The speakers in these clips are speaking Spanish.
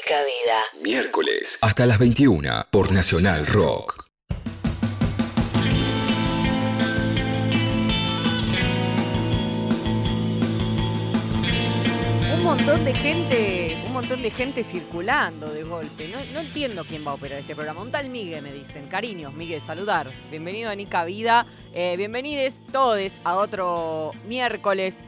Nica Vida. Miércoles hasta las 21 por Nacional Rock. Un montón de gente, un montón de gente circulando de golpe. No, no entiendo quién va a operar este programa. Un tal Migue, me dicen. Cariños, Migue, saludar. Bienvenido a Nica Vida. Eh, bienvenides todos a otro miércoles.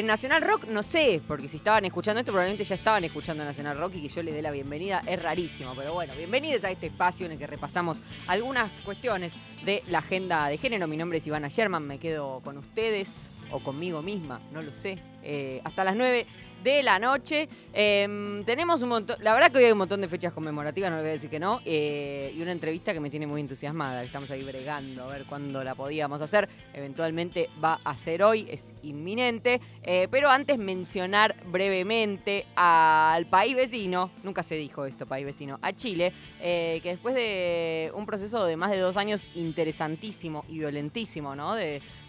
En Nacional Rock, no sé, porque si estaban escuchando esto, probablemente ya estaban escuchando Nacional Rock y que yo les dé la bienvenida es rarísimo. Pero bueno, bienvenidos a este espacio en el que repasamos algunas cuestiones de la agenda de género. Mi nombre es Ivana Sherman, me quedo con ustedes o conmigo misma, no lo sé. Eh, hasta las 9 de la noche. Eh, tenemos un montón, la verdad que hoy hay un montón de fechas conmemorativas, no le voy a decir que no, eh, y una entrevista que me tiene muy entusiasmada, estamos ahí bregando a ver cuándo la podíamos hacer. Eventualmente va a ser hoy, es inminente, eh, pero antes mencionar brevemente al país vecino, nunca se dijo esto, país vecino, a Chile, que después de un proceso de más de dos años interesantísimo y violentísimo, ¿no?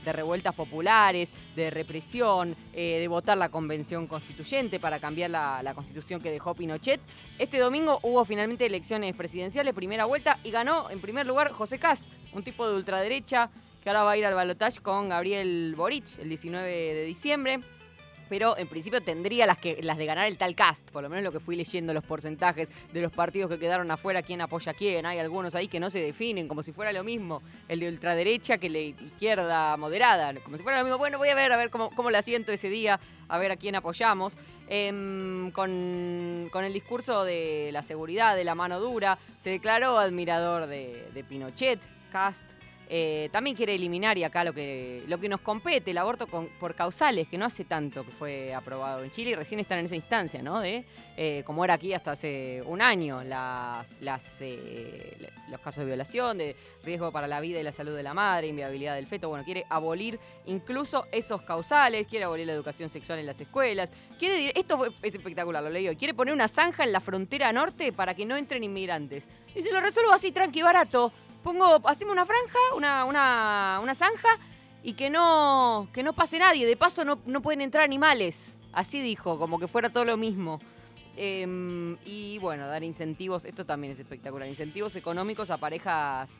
De revueltas populares, de represión, eh, de votar la convención constituyente para cambiar la, la constitución que dejó Pinochet. Este domingo hubo finalmente elecciones presidenciales, primera vuelta, y ganó en primer lugar José Cast, un tipo de ultraderecha que ahora va a ir al balotaje con Gabriel Boric el 19 de diciembre pero en principio tendría las, que, las de ganar el tal cast, por lo menos lo que fui leyendo los porcentajes de los partidos que quedaron afuera, quién apoya a quién, hay algunos ahí que no se definen, como si fuera lo mismo, el de ultraderecha que la izquierda moderada, como si fuera lo mismo, bueno, voy a ver, a ver cómo, cómo la siento ese día, a ver a quién apoyamos, Em, con, con el discurso de la seguridad, de la mano dura, se declaró admirador de, de Pinochet, Cast, eh, también quiere eliminar, y acá lo que, lo que nos compete, el aborto por causales, que no hace tanto que fue aprobado en Chile y recién están en esa instancia, ¿no? De, eh, como era aquí hasta hace un año, las, eh, los casos de violación, de riesgo para la vida y la salud de la madre, inviabilidad del feto. Bueno, quiere abolir incluso esos causales, quiere abolir la educación sexual en las escuelas. Quiere, esto es espectacular, lo leí hoy. Quiere poner una zanja en la frontera norte para que no entren inmigrantes. Y se lo resuelvo así, tranqui, barato pongo, hacemos una franja, una, una, una zanja y que no, que no pase nadie. De paso no, no pueden entrar animales. Así dijo, como que fuera todo lo mismo. Em, y bueno, dar incentivos, esto también es espectacular, incentivos económicos a parejas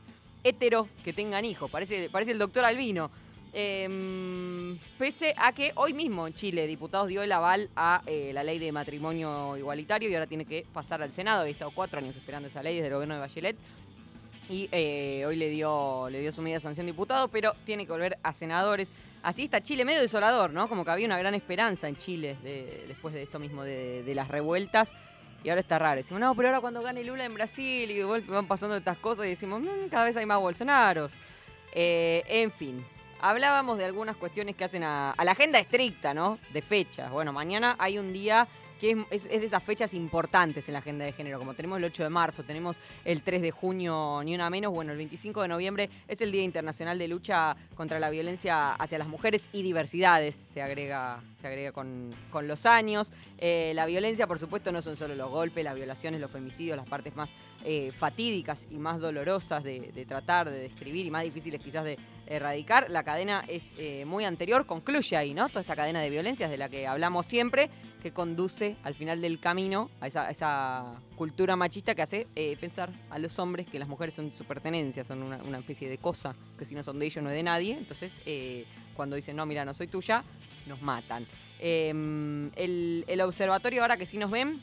hetero que tengan hijos. Parece, parece el doctor Albino. Em, pese a que hoy mismo en Chile, diputados dio el aval a eh, la ley de matrimonio igualitario y ahora tiene que pasar al Senado. Había estado cuatro años esperando esa ley desde el gobierno de Bachelet y eh, hoy le dio, le dio su media sanción diputado, pero tiene que volver a senadores. Así está Chile, medio desolador, ¿no? Como que había una gran esperanza en Chile de- después de esto mismo, de, de las revueltas. Y ahora está raro. Decimos, no, pero ahora cuando gane Lula en Brasil y de van pasando estas cosas y decimos, "Mm, cada vez hay más Bolsonaros. Eh, en fin, hablábamos de algunas cuestiones que hacen a, a la agenda estricta, ¿no? De fechas. Bueno, mañana hay un día que es, de esas fechas importantes en la agenda de género, como tenemos el 8 de marzo, tenemos el 3 de junio, ni una menos, bueno, el 25 de noviembre es el Día Internacional de Lucha contra la Violencia hacia las Mujeres y Diversidades, se agrega, se agrega con, con los años. Eh, la violencia, por supuesto, no son solo los golpes, las violaciones, los femicidios, las partes más eh, fatídicas y más dolorosas de tratar, de describir y más difíciles quizás de erradicar. La cadena es eh, muy anterior, concluye ahí, ¿no? Toda esta cadena de violencias de la que hablamos siempre, que conduce al final del camino a esa, esa cultura machista que hace eh, pensar a los hombres que las mujeres son su pertenencia, son una, especie de cosa, que si no son de ellos no es de nadie. Entonces, eh, cuando dicen, no, mira, no soy tuya, nos matan. Eh, el, el observatorio, ahora que sí nos ven,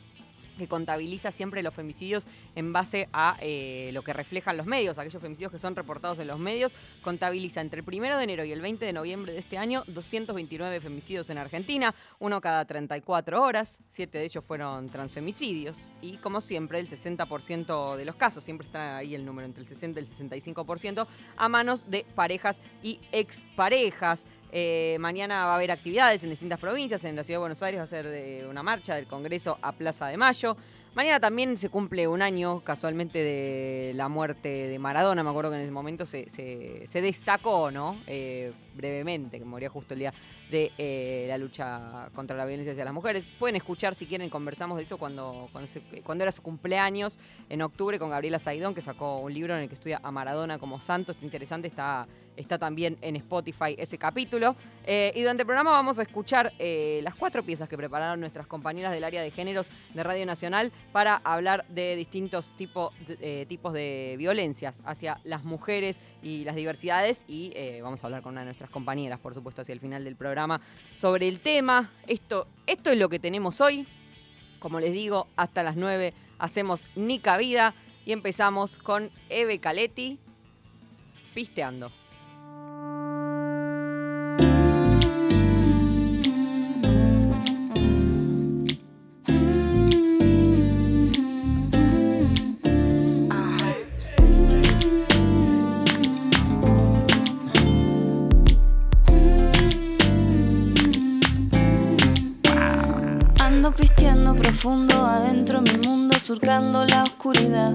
que contabiliza siempre los femicidios en base a eh, lo que reflejan los medios, aquellos femicidios que son reportados en los medios, contabiliza entre el 1 de enero y el 20 de noviembre de este año 229 femicidios en Argentina, uno cada 34 horas, siete de ellos fueron transfemicidios y como siempre el 60% de los casos, siempre está ahí el número entre el 60 y el 65%, a manos de parejas y exparejas. Eh, mañana va a haber actividades en distintas provincias. En la ciudad de Buenos Aires va a ser una marcha del Congreso a Plaza de Mayo. Mañana también se cumple un año casualmente de la muerte de Maradona. Me acuerdo que en ese momento se destacó, ¿no? Eh, brevemente, que moría justo el día de eh, la lucha contra la violencia hacia las mujeres. Pueden escuchar si quieren, conversamos de eso cuando, cuando, era su cumpleaños en octubre con Gabriela Saidón, que sacó un libro en el que estudia a Maradona como santo. Está interesante, está Está también en Spotify ese capítulo. Eh, y durante el programa vamos a escuchar eh, las cuatro piezas que prepararon nuestras compañeras del área de géneros de Radio Nacional para hablar de distintos tipos de violencias hacia las mujeres y las diversidades. Y vamos a hablar con una de nuestras compañeras, por supuesto, hacia el final del programa sobre el tema. Esto, esto es lo que tenemos hoy. Como les digo, hasta las 9 hacemos Nica Vida y empezamos con Eve Caletti pisteando. Adentro mi mundo surcando la oscuridad.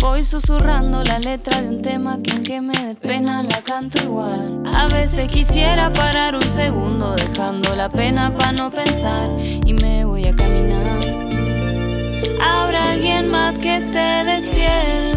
Voy susurrando la letra de un tema que aunque me dé pena la canto igual. A veces quisiera parar un segundo dejando la pena para no pensar y me voy a caminar. Habrá alguien más que esté despierto.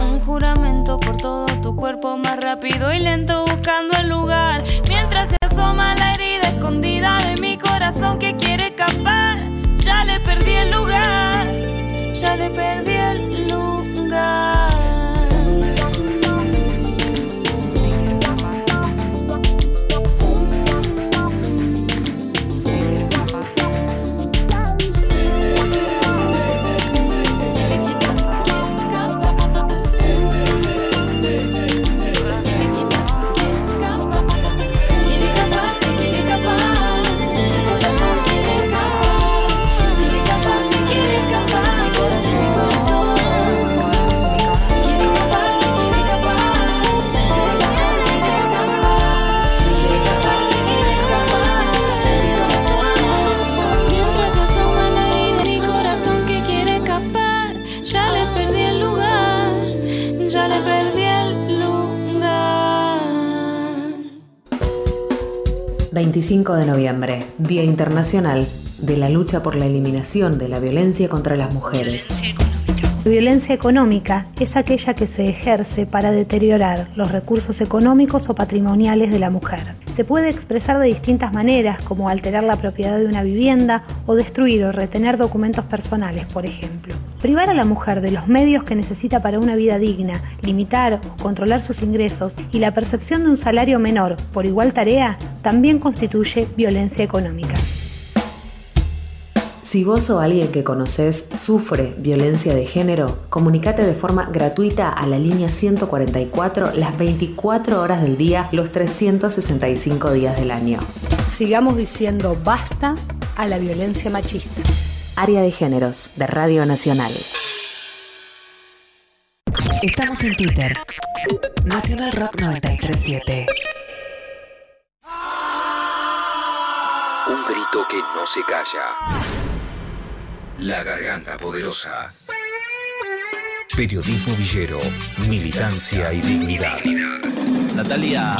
Un juramento por todo tu cuerpo más rápido y lento buscando el lugar. Mientras se asoma la herida escondida de mi corazón que quiere escapar. Ya le perdí el lugar, ya le perdí el lugar. De noviembre, Día Internacional de la Lucha por la Eliminación de la Violencia contra las Mujeres. Violencia económica es aquella que se ejerce para deteriorar los recursos económicos o patrimoniales de la mujer. Se puede expresar de distintas maneras, como alterar la propiedad de una vivienda o destruir o retener documentos personales, por ejemplo. Privar a la mujer de los medios que necesita para una vida digna, limitar o controlar sus ingresos y la percepción de un salario menor por igual tarea también constituye violencia económica. Si vos o alguien que conoces sufre violencia de género, comunícate de forma gratuita a la línea 144 las 24 horas del día, los 365 días del año. Sigamos diciendo basta a la violencia machista. Área de Géneros de Radio Nacional. Estamos en Twitter. Nacional Rock 937. Un grito que no se calla. La garganta poderosa. Periodismo villero, militancia y dignidad. Natalia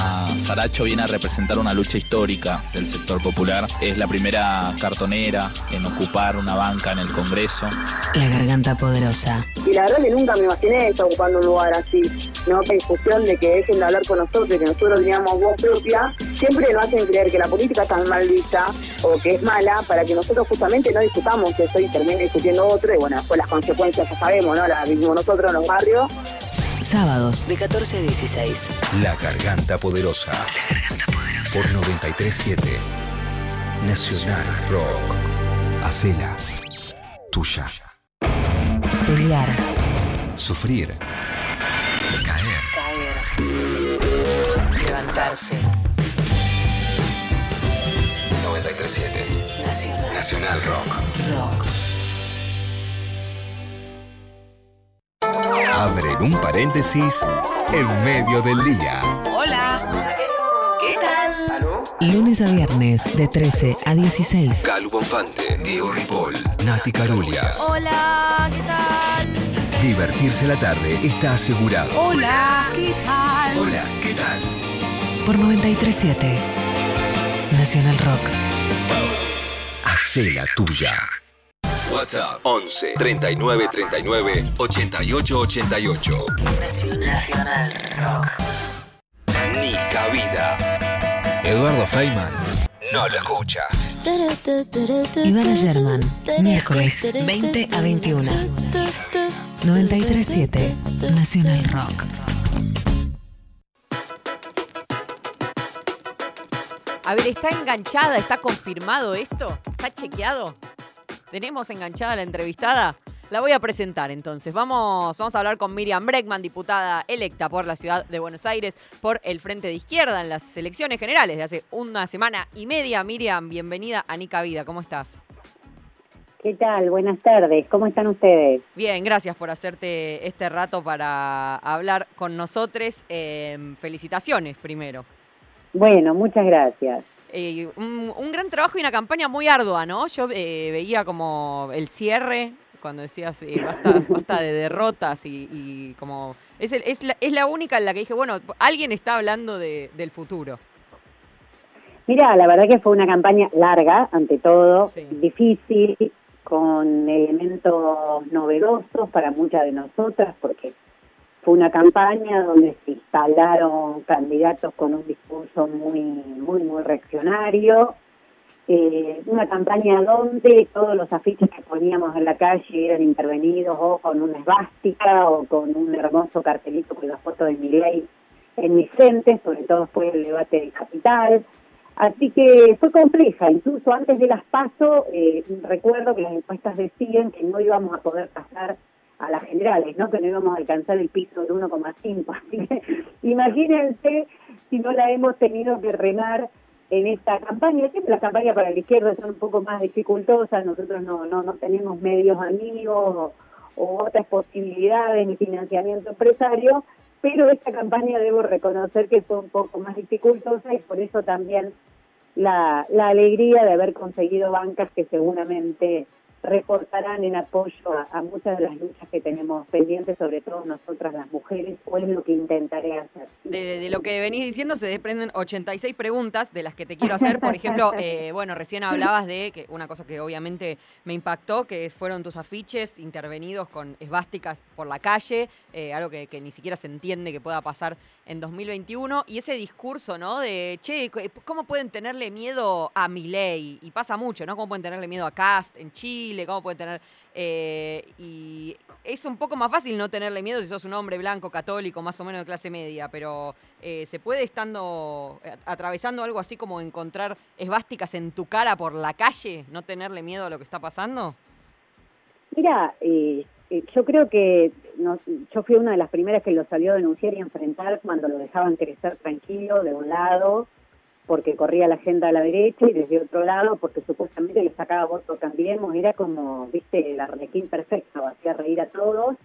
Saracho viene a representar una lucha histórica del sector popular. Es la primera cartonera en ocupar una banca en el Congreso. La garganta poderosa. Y la verdad que nunca me imaginé estar ocupando un lugar así. No hay discusión de que dejen de hablar con nosotros, que nosotros teníamos voz propia. Siempre nos hacen creer que la política está mal vista o que es mala para que nosotros justamente no discutamos eso y termine discutiendo otro. Y bueno, pues las consecuencias ya sabemos, ¿no? Las vivimos nosotros en los barrios. Sábados de 14 a 16. La Garganta Poderosa. La Garganta Poderosa. Por 937 Nacional Rock. Hacela tuya. Pelear. Sufrir. Caer. Caer. Levantarse. 937 Nacional. Nacional Rock. Rock. abren un paréntesis en medio del día. Hola. ¿Qué tal? Lunes a viernes de 13 a 16. Calu Bonfante, Diego Ripoll, Nati Carulias. Hola, ¿qué tal? Divertirse la tarde está asegurado. Hola. ¿Qué tal? Hola, ¿qué tal? Por 937 Nacional Rock. Hacé la tuya. WhatsApp 11 39 39 88 88. Nacional Rock. Ni cabida. Eduardo Feynman no lo escucha. Ivana German, miércoles 20 a 21. 937 Nacional Rock. A ver, ¿está enganchada? ¿Está confirmado esto? ¿Está chequeado? ¿Tenemos enganchada la entrevistada? La voy a presentar entonces. Vamos, vamos a hablar con Miriam Breckman, diputada electa por la ciudad de Buenos Aires por el Frente de Izquierda en las elecciones generales de hace una semana y media. Miriam, bienvenida a Nica Vida. ¿Cómo estás? ¿Qué tal? Buenas tardes. ¿Cómo están ustedes? Bien, gracias por hacerte este rato para hablar con nosotros. Eh, felicitaciones primero. Bueno, muchas gracias. Eh, un, un gran trabajo y una campaña muy ardua, ¿no? Yo eh, veía como el cierre, cuando decías eh, basta, basta de derrotas y, y como... Es, el- es, la, es la única en la que dije, bueno, alguien está hablando de- del futuro. Mira, la verdad que fue una campaña larga, ante todo, Sí. difícil, con elementos novedosos para muchas de nosotras, porque fue una campaña donde se instalaron candidatos con un discurso muy, muy, muy reaccionario. Eh, una campaña donde todos los afiches que poníamos en la calle eran intervenidos o con una esvástica o con un hermoso cartelito con la foto de Milei en mi frente, sobre todo después del debate de Capital. Así que fue compleja, incluso antes de las PASO, eh, recuerdo que las encuestas decían que no íbamos a poder pasar a las generales, ¿no? que no íbamos a alcanzar el piso del 1,5. Así que imagínense si no la hemos tenido que remar en esta campaña. Siempre las campañas para la izquierda son un poco más dificultosas, nosotros no, no, no tenemos medios amigos o, otras posibilidades ni financiamiento empresario, pero esta campaña debo reconocer que fue un poco más dificultosa y por eso también la, la alegría de haber conseguido bancas que seguramente reportarán en apoyo a, a muchas de las luchas que tenemos pendientes, sobre todo nosotras las mujeres, o es lo que intentaré hacer. De, de lo que venís diciendo se desprenden 86 preguntas de las que te quiero hacer. Por ejemplo, eh, bueno, recién hablabas de que una cosa que obviamente me impactó, que fueron tus afiches intervenidos con esvásticas por la calle, eh, algo que, que ni siquiera se entiende que pueda pasar en 2021. Y ese discurso, ¿no? De, che, ¿cómo pueden tenerle miedo a Milei? Y pasa mucho, ¿no? ¿Cómo pueden tenerle miedo a Cast en Chile? ¿Cómo pueden tener... eh, y es un poco más fácil no tenerle miedo si sos un hombre blanco, católico, más o menos de clase media, pero eh, ¿se puede estando eh, atravesando algo así como encontrar esvásticas en tu cara por la calle, no tenerle miedo a lo que está pasando? Mira, eh, yo creo que yo fui una de las primeras que lo salió a denunciar y enfrentar cuando lo dejaban crecer tranquilo de un lado, porque corría la agenda a la derecha y desde otro lado, porque supuestamente le sacaba voto Cambiemos, era como, viste, el arlequín perfecto, hacía reír a todos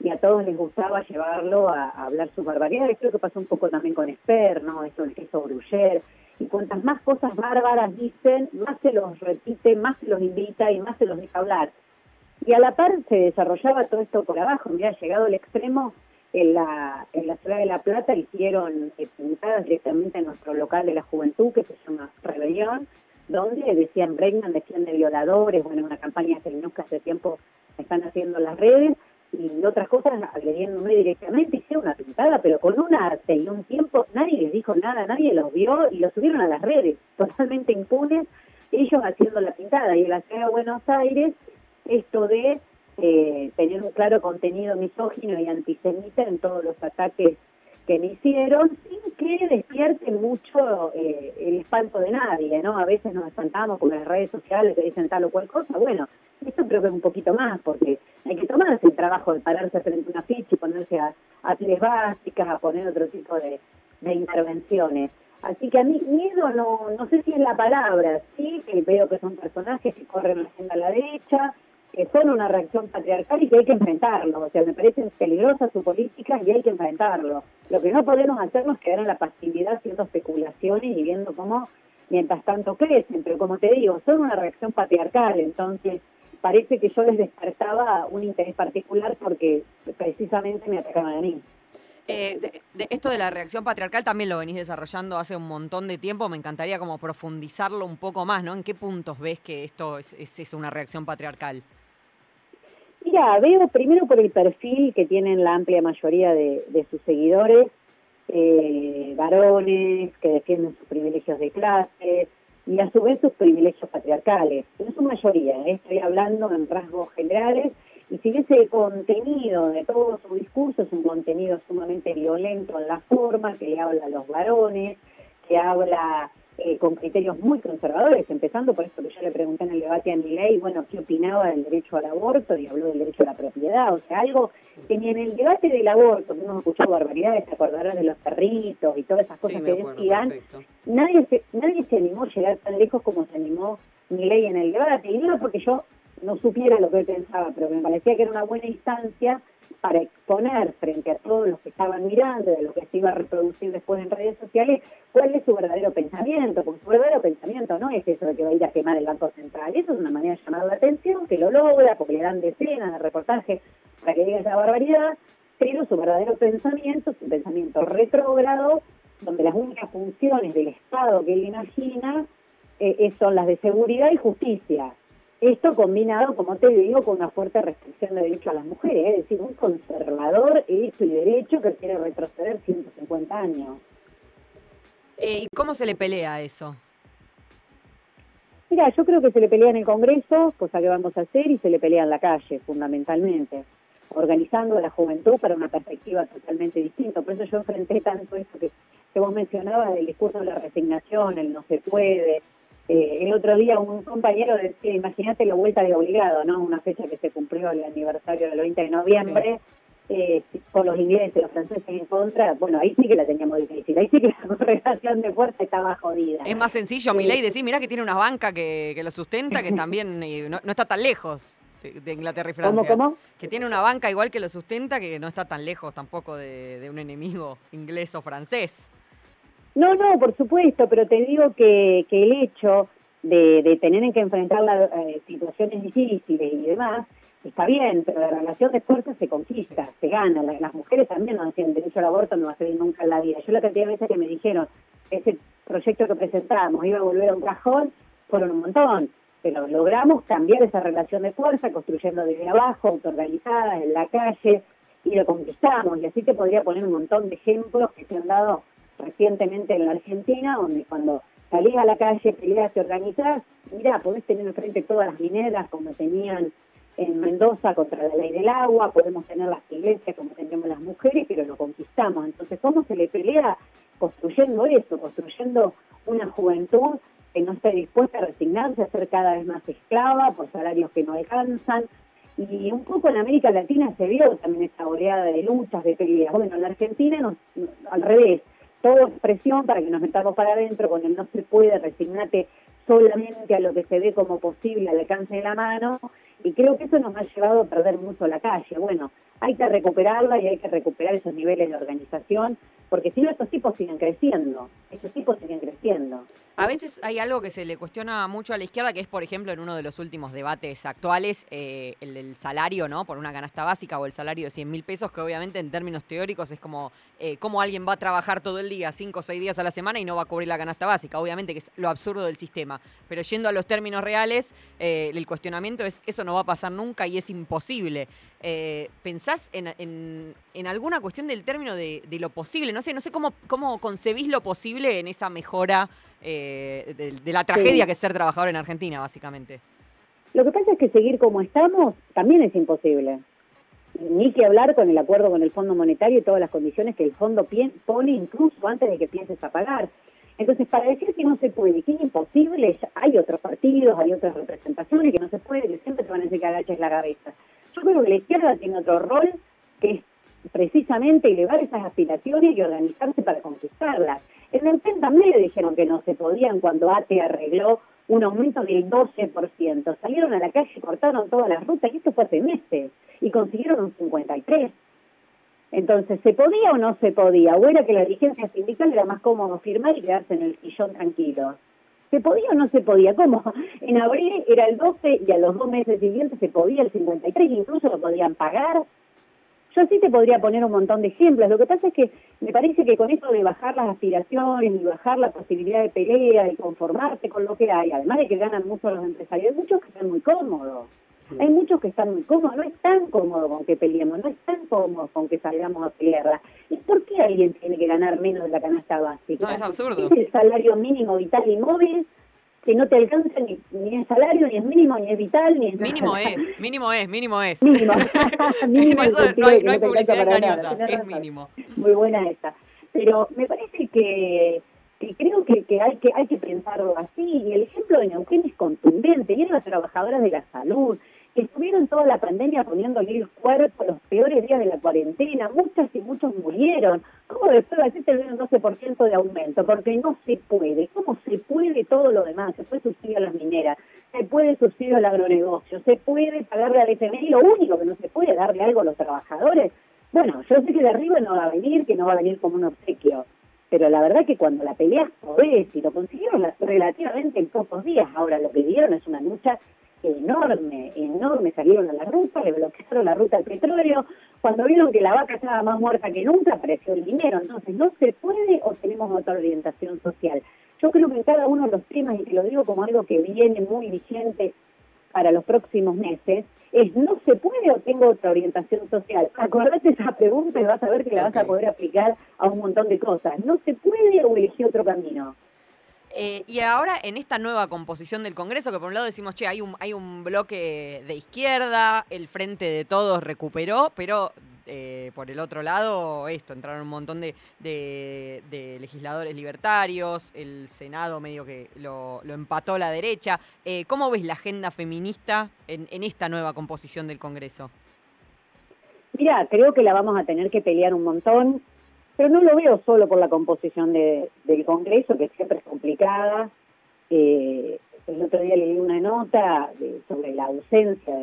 y a todos les gustaba llevarlo a, a hablar sus barbaridades. Creo que pasó un poco también con Esper, ¿no? Esto del queso Gruyère. Y cuantas más cosas bárbaras dicen, más se los repite, más se los invita y más se los deja hablar. Y a la par se desarrollaba todo esto por abajo. Mira, llegado al extremo, en la, en la ciudad de La Plata hicieron eh, pintadas directamente en nuestro local de la juventud, que se llama Rebelión, donde decían Bregman defiende violadores, bueno, una campaña que hace tiempo están haciendo en las redes, y otras cosas agrediéndome directamente, hicieron una pintada, pero con un arte y un tiempo, nadie les dijo nada, nadie los vio y lo subieron a las redes, totalmente impunes, ellos haciendo la pintada. Y en la ciudad de Buenos Aires, esto de eh, tener un claro contenido misógino y antisemita en todos los ataques que me hicieron, sin que despierte mucho eh, el espanto de nadie, ¿no? A veces nos espantamos con las redes sociales que dicen tal o cual cosa. Bueno, esto creo que es un poquito más, porque hay que tomarse el trabajo de pararse frente a una ficha y ponerse a, a básicas, a poner otro tipo de, de intervenciones. Así que a mí miedo no, no sé si es la palabra, sí, que veo que son personajes que corren la agenda a la derecha, que son una reacción patriarcal y que hay que enfrentarlo. O sea, me parece peligrosa su política y hay que enfrentarlo. Lo que no podemos hacernos es quedar en la pasividad haciendo especulaciones y viendo cómo mientras tanto crecen. Pero como te digo, son una reacción patriarcal, entonces parece que yo les despertaba un interés particular porque precisamente me atacaban a mí. Eh, esto de la reacción patriarcal también lo venís desarrollando hace un montón de tiempo. Me encantaría como profundizarlo un poco más, ¿no? ¿En qué puntos ves que esto es, es, una reacción patriarcal? Mira, veo primero por el perfil que tienen la amplia mayoría de, sus seguidores, eh, varones que defienden sus privilegios de clase y a su vez sus privilegios patriarcales. En su mayoría, ¿eh? estoy hablando en rasgos generales y si ese contenido de todo su discurso es un contenido sumamente violento en la forma, que le habla a los varones, que habla eh, con criterios muy conservadores, empezando por esto que yo le pregunté en el debate a ley, bueno, qué opinaba del derecho al aborto y habló del derecho a la propiedad, o sea, algo que ni en el debate del aborto, que uno escuchó barbaridades, se acordarán de los perritos y todas esas cosas que decían, nadie se, nadie se animó a llegar tan lejos como se animó ley en el debate, y no porque yo no supiera lo que él pensaba, pero me parecía que era una buena instancia para exponer frente a todos los que estaban mirando, de lo que se iba a reproducir después en redes sociales, cuál es su verdadero pensamiento, porque su verdadero pensamiento no es eso de que va a ir a quemar el Banco Central, eso es una manera de llamar la atención, que lo logra, porque le dan decenas de reportajes para que diga esa barbaridad, pero su verdadero pensamiento es un pensamiento retrógrado, donde las únicas funciones del Estado que él imagina eh, son las de seguridad y justicia esto combinado, como te digo, con una fuerte restricción de derecho a las mujeres, es decir, un conservador hecho y derecho que quiere retroceder 150 años. Eh, ¿Y cómo se le pelea eso? Mira, yo creo que se le pelea en el Congreso, cosa que vamos a hacer, y se le pelea en la calle, fundamentalmente, organizando a la juventud para una perspectiva totalmente distinta. Por eso yo enfrenté tanto esto que, que vos mencionabas del discurso de la resignación, el no se puede, eh, el otro día un compañero decía, imagínate la vuelta de obligado, ¿no? Una fecha que se cumplió el aniversario del 20 de noviembre, eh, con los ingleses, los franceses en contra, bueno, ahí sí que la teníamos difícil, ahí sí que la correlación de fuerza estaba jodida. Es más sencillo, mi ley, decir, mira que tiene una banca que, lo sustenta, que también no, está tan lejos. De, Inglaterra y Francia. ¿Cómo, cómo? Que tiene una banca igual que lo sustenta, que no está tan lejos tampoco de, de un enemigo inglés o francés. No, no, por supuesto, pero te digo que, que el hecho de, de tener que enfrentar las eh, situaciones difíciles y demás, está bien, pero la relación de fuerza se conquista, se gana. Las, mujeres también no tienen derecho al aborto, no va a ser nunca en la vida. Yo la cantidad de veces que me dijeron, ese proyecto que presentamos iba a volver a un cajón, fueron un montón. Pero logramos cambiar esa relación de fuerza, construyendo desde abajo, autoorganizadas, en la calle, y lo conquistamos. Y así te podría poner un montón de ejemplos que se han dado recientemente en la Argentina, donde cuando salís a la calle, peleas, te organizás, mira, podés tener enfrente todas las mineras como tenían en Mendoza contra la ley del agua, podemos tener las iglesias como tenemos las mujeres, pero lo conquistamos. Entonces, ¿cómo se le pelea? Construyendo eso, construyendo una juventud que no esté dispuesta a resignarse a ser cada vez más esclava por salarios que no alcanzan. Y un poco en América Latina se vio también esta oleada de luchas, de peleas. Bueno, en la Argentina nos, al revés, todo es presión para que nos metamos para adentro, cuando no se puede, resignate solamente a lo que se ve como posible al alcance de la mano, y creo que eso nos ha llevado a perder mucho la calle. Bueno, hay que recuperarla y hay que recuperar esos niveles de organización, porque si no, estos tipos siguen creciendo, estos tipos siguen creciendo. A veces hay algo que se le cuestiona mucho a la izquierda, que es, por ejemplo, en uno de los últimos debates actuales, eh, el del salario, ¿no? Por una canasta básica o el salario de 100 mil pesos, que obviamente en términos teóricos es como eh, cómo alguien va a trabajar todo el día, 5 o 6 días a la semana y no va a cubrir la canasta básica. Obviamente que es lo absurdo del sistema. Pero yendo a los términos reales, eh, el cuestionamiento es eso no va a pasar nunca y es imposible. ¿Pensás en, alguna cuestión del término de, de, lo posible? No sé, no sé cómo, cómo concebís lo posible en esa mejora eh, de, la tragedia que es ser trabajador en Argentina, básicamente. Lo que pasa es que seguir como estamos también es imposible. Ni que hablar con el acuerdo con el Fondo Monetario y todas las condiciones que el fondo pone incluso antes de que pienses a pagar. Entonces, para decir que no se puede, que es imposible, hay otros partidos, hay otras representaciones que no se puede, que siempre te van a decir que agaches la cabeza. Yo creo que la izquierda tiene otro rol que es precisamente elevar esas aspiraciones y organizarse para conquistarlas. En el PEN también le dijeron que no se podían cuando ATE arregló un aumento del 12%. Salieron a la calle, cortaron todas las rutas, y esto fue hace meses, y consiguieron un 53%. Entonces, ¿se podía o no se podía? ¿O era que la dirigencia sindical era más cómodo firmar y quedarse en el sillón tranquilo? ¿Se podía o no se podía? ¿Cómo? En abril era el 12 y a los dos meses siguientes se podía el 53, incluso lo podían pagar. Yo sí te podría poner un montón de ejemplos. Lo que pasa es que me parece que con esto de bajar las aspiraciones y bajar la posibilidad de pelea y conformarte con lo que hay, además de que ganan mucho los empresarios, hay muchos que están muy cómodos. Hay muchos que están muy cómodos, no es tan cómodo con que peleemos, no es tan cómodo con que salgamos a pelear. ¿Y por qué alguien tiene que ganar menos de la canasta básica? No, es absurdo. Es el salario mínimo vital y móvil que no te alcanza ni, ni el salario, ni es mínimo, ni es vital, ni es Mínimo es, mínimo es, mínimo es. Mínimo. mínimo Eso no hay, no hay publicidad engañosa, es mínimo. Muy buena esta. Pero me parece que y creo que, que, hay que hay que pensarlo así y el ejemplo de Neuquén es contundente y las trabajadoras de la salud que estuvieron toda la pandemia poniéndole el cuerpo los peores días de la cuarentena, muchas y muchos murieron. ¿Cómo después de así tener un 12% de aumento? Porque no se puede. ¿Cómo se puede todo lo demás? Se puede subsidiar a las mineras, se puede subsidiar al agronegocio, se puede pagarle al FMI, lo único que no se puede darle algo a los trabajadores. Bueno, yo sé que de arriba no va a venir, que no va a venir como un obsequio, pero la verdad que cuando la pelea podés y lo consiguieron relativamente en pocos días, ahora lo que dieron es una lucha enorme, enorme, salieron a la ruta, le bloquearon la ruta al petróleo, cuando vieron que la vaca estaba más muerta que nunca, apareció el dinero, entonces no se puede o tenemos otra orientación social. Yo creo que en cada uno de los temas, y te lo digo como algo que viene muy vigente para los próximos meses, es no se puede o tengo otra orientación social. Acordate esa pregunta y vas a ver que la vas a poder aplicar a un montón de cosas. No se puede o elegí otro camino. Eh, y ahora en esta nueva composición del Congreso, que por un lado decimos, che, hay un, hay un bloque de izquierda, el Frente de Todos recuperó, pero eh, por el otro lado, esto, entraron un montón de, legisladores libertarios, el Senado medio que lo, lo empató la derecha. Eh, ¿Cómo ves la agenda feminista en, en esta nueva composición del Congreso? Mira, creo que la vamos a tener que pelear un montón pero no lo veo solo por la composición de, del Congreso, que siempre es complicada. Eh, el otro día leí una nota sobre la ausencia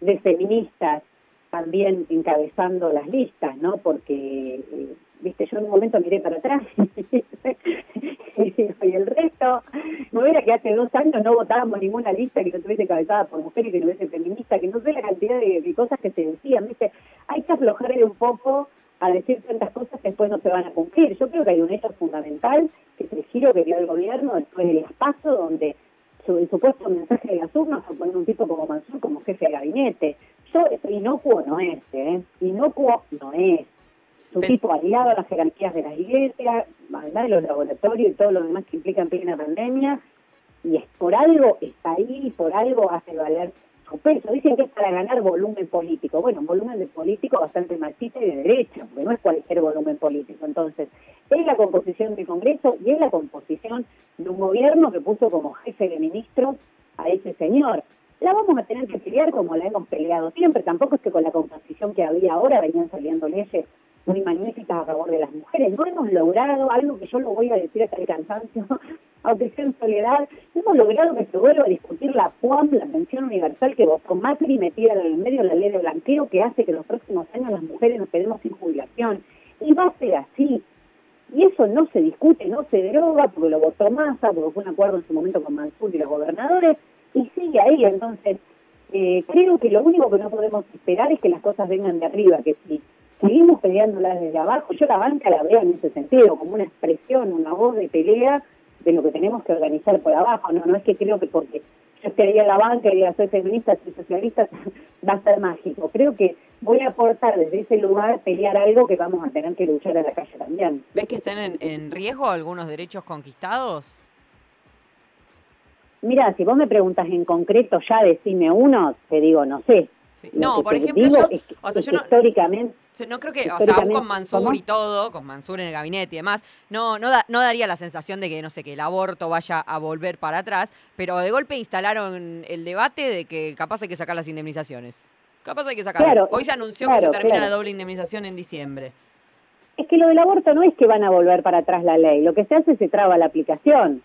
de, feministas también encabezando las listas, ¿no? Porque, eh, viste, yo en un momento miré para atrás y el resto, no era que hace dos años no votábamos ninguna lista que no estuviese encabezada por mujeres, que no hubiese feminista, que no sé la cantidad de, cosas que se decían, viste, hay que aflojarle un poco a decir tantas cosas que después no se van a cumplir. Yo creo que hay un hecho fundamental, que es giro que dio el gobierno después del espacio, donde el supuesto mensaje de las urnas fue poner un tipo como Mansur como jefe de gabinete. Yo, inocuo no es, ¿eh? Inocuo no es. Un tipo aliado a las jerarquías de las iglesias, además de los laboratorios y todo lo demás que implica en plena pandemia, y es por algo está ahí, y por algo hace valer su peso. Dicen que es para ganar volumen político. Bueno, un volumen de político bastante machista y de derecha, porque no es cualquier volumen político. Entonces, es la composición del Congreso y es la composición de un gobierno que puso como jefe de ministros a ese señor. La vamos a tener que pelear como la hemos peleado siempre. Tampoco es que con la composición que había ahora venían saliendo leyes muy magníficas a favor de las mujeres. No hemos logrado algo que yo lo voy a decir hasta el cansancio, aunque sea en soledad, no hemos logrado que se vuelva a discutir la PUAM, la pensión universal, que con Macri metida en el medio de la ley de blanqueo que hace que los próximos años las mujeres nos quedemos sin jubilación. Y va a ser así. Y eso no se discute, no se deroga, porque lo votó Massa, porque fue un acuerdo en su momento con Mansur y los gobernadores, y sigue ahí. Entonces, eh, creo que lo único que no podemos esperar es que las cosas vengan de arriba, que si seguimos peleándolas desde abajo. Yo la banca la veo en ese sentido, como una expresión, una voz de pelea de lo que tenemos que organizar por abajo. No, no es que creo que porque yo estaría en la banca y diga soy feminista, soy socialista, va a ser mágico. Creo que voy a aportar desde ese lugar pelear algo que vamos a tener que luchar en la calle también. ¿Ves que están en, en riesgo algunos derechos conquistados? Mira, si vos me preguntas en concreto, ya decime uno, te digo, no sé. No, por ejemplo, yo, o sea, yo no, históricamente, no creo que, o sea, aún con Mansur y todo, con Mansur en el gabinete y demás, no, no, no daría la sensación de que, no sé, que el aborto vaya a volver para atrás, pero de golpe instalaron el debate de que capaz hay que sacar las indemnizaciones. Capaz hay que sacarlas. Hoy se anunció que se termina la doble indemnización en diciembre. Es que lo del aborto no es que van a volver para atrás la ley, lo que se hace es se traba la aplicación.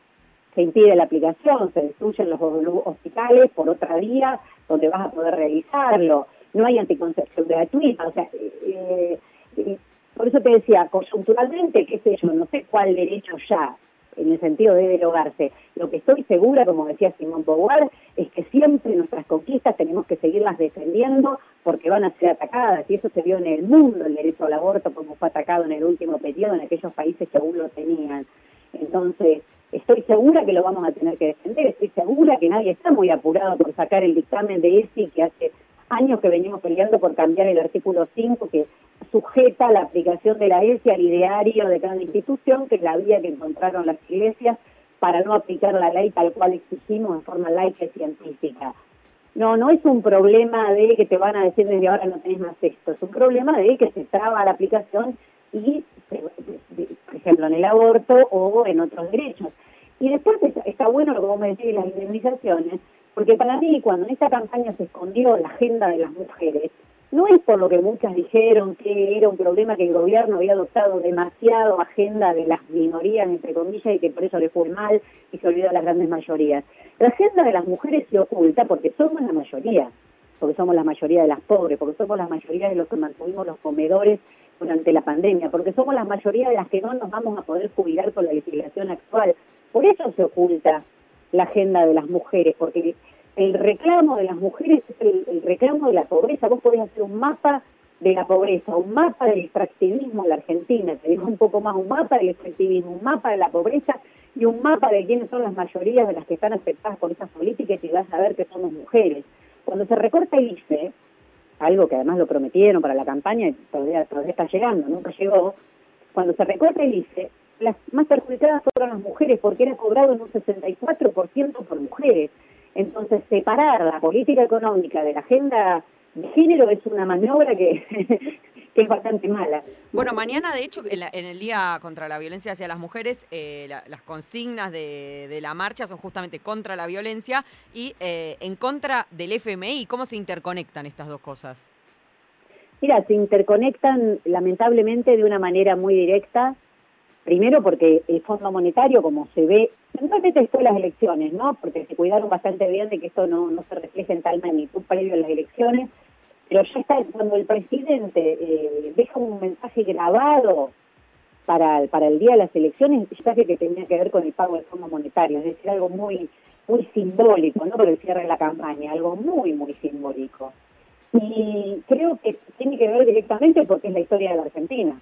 Se impide la aplicación, se destruyen los hospitales por otra vía donde vas a poder realizarlo, no hay anticoncepción gratuita, o sea, eh, eh, por eso te decía, coyunturalmente, qué sé yo, no sé cuál derecho ya, en el sentido de derogarse. Lo que estoy segura, como decía Simón Beauvoir, es que siempre nuestras conquistas tenemos que seguirlas defendiendo porque van a ser atacadas, y eso se vio en el mundo, el derecho al aborto, como fue atacado en el último periodo en aquellos países que aún lo tenían. Entonces, estoy segura que lo vamos a tener que defender, estoy segura que nadie está muy apurado por sacar el dictamen de ESI que hace años que venimos peleando por cambiar el artículo 5 que sujeta la aplicación de la ESI al ideario de cada institución, que es la vía que encontraron las iglesias para no aplicar la ley tal cual exigimos en forma laica y científica. No, no es un problema de que te van a decir desde ahora no tenés más esto, es un problema de que se traba la aplicación y, por ejemplo, en el aborto o en otros derechos. Y después está, bueno lo que vos me decís de las indemnizaciones, porque para mí cuando en esta campaña se escondió la agenda de las mujeres, no es por lo que muchas dijeron que era un problema que el gobierno había adoptado demasiado agenda de las minorías, entre comillas, y que por eso le fue mal y se olvidó de las grandes mayorías. La agenda de las mujeres se oculta porque somos la mayoría, porque somos la mayoría de las pobres, porque somos la mayoría de los que mantuvimos los comedores durante la pandemia, porque somos la mayoría de las que no nos vamos a poder jubilar con la legislación actual. Por eso se oculta la agenda de las mujeres, porque el reclamo de las mujeres es el, reclamo de la pobreza. Vos podés hacer un mapa de la pobreza, un mapa del extractivismo en la Argentina, te digo un poco más, un mapa del extractivismo, un mapa de la pobreza y un mapa de quiénes son las mayorías de las que están afectadas por esas políticas y vas a ver que somos mujeres. Cuando se recorta el IFE, algo que además lo prometieron para la campaña y todavía, todavía está llegando, nunca llegó, cuando se recorta el IFE, las más perjudicadas fueron las mujeres porque era cobrado en un 64% por mujeres. Entonces, separar la política económica de la agenda de género es una maniobra que, que es bastante mala. Bueno, mañana, de hecho, en, el Día contra la Violencia hacia las Mujeres, eh, las consignas de, la marcha son justamente contra la violencia y eh, en contra del FMI. ¿Cómo se interconectan estas dos cosas? Mira, se interconectan lamentablemente de una manera muy directa Primero porque el Fondo Monetario, como se ve, principalmente después de las elecciones, ¿no? Porque se cuidaron bastante bien de que esto no, no se refleje en tal magnitud previo a las elecciones, pero ya está, cuando el presidente eh, deja un mensaje grabado para, para el día de las elecciones, ya que tenía que ver con el pago del Fondo Monetario, es decir, algo muy muy simbólico, no por el cierre de la campaña, algo muy, muy simbólico. Y creo que tiene que ver directamente porque es la historia de la Argentina,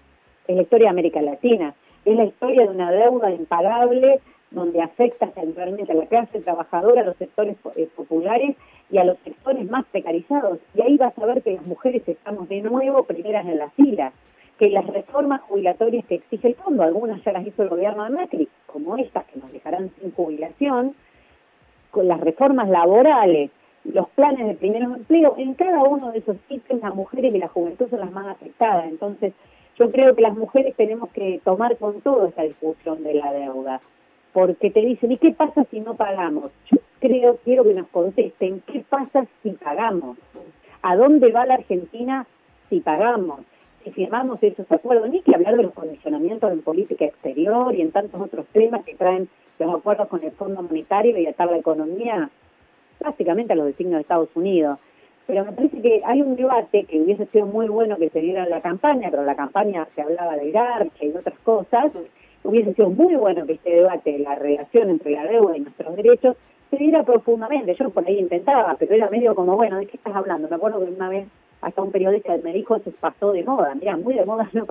es la historia de América Latina es la historia de una deuda impagable donde afecta centralmente a la clase trabajadora, a los sectores eh, populares y a los sectores más precarizados. Y ahí vas a ver que las mujeres estamos de nuevo primeras en la fila, que las reformas jubilatorias que exige el fondo, algunas ya las hizo el gobierno de Macri, como estas que nos dejarán sin jubilación, con las reformas laborales, los planes de primer empleo, en cada uno de esos ítems las mujeres y la juventud son las más afectadas. Entonces, yo creo que las mujeres tenemos que tomar con todo esa discusión de la deuda, porque te dicen, ¿y qué pasa si no pagamos? Yo creo, quiero que nos contesten, ¿qué pasa si pagamos? ¿A dónde va la Argentina si pagamos? Si firmamos esos acuerdos, ni que hablar de los condicionamientos en política exterior y en tantos otros temas que traen los acuerdos con el Fondo Monetario y atar la economía básicamente a los designios de Estados Unidos pero me parece que hay un debate que hubiese sido muy bueno que se diera en la campaña, pero la campaña se hablaba de garcha y de otras cosas, hubiese sido muy bueno que este debate, la relación entre la deuda y nuestros derechos, se diera profundamente. Yo por ahí intentaba, pero era medio como, bueno, ¿de qué estás hablando? Me acuerdo que una vez hasta un periodista me dijo, se pasó de moda, mira, muy de moda, no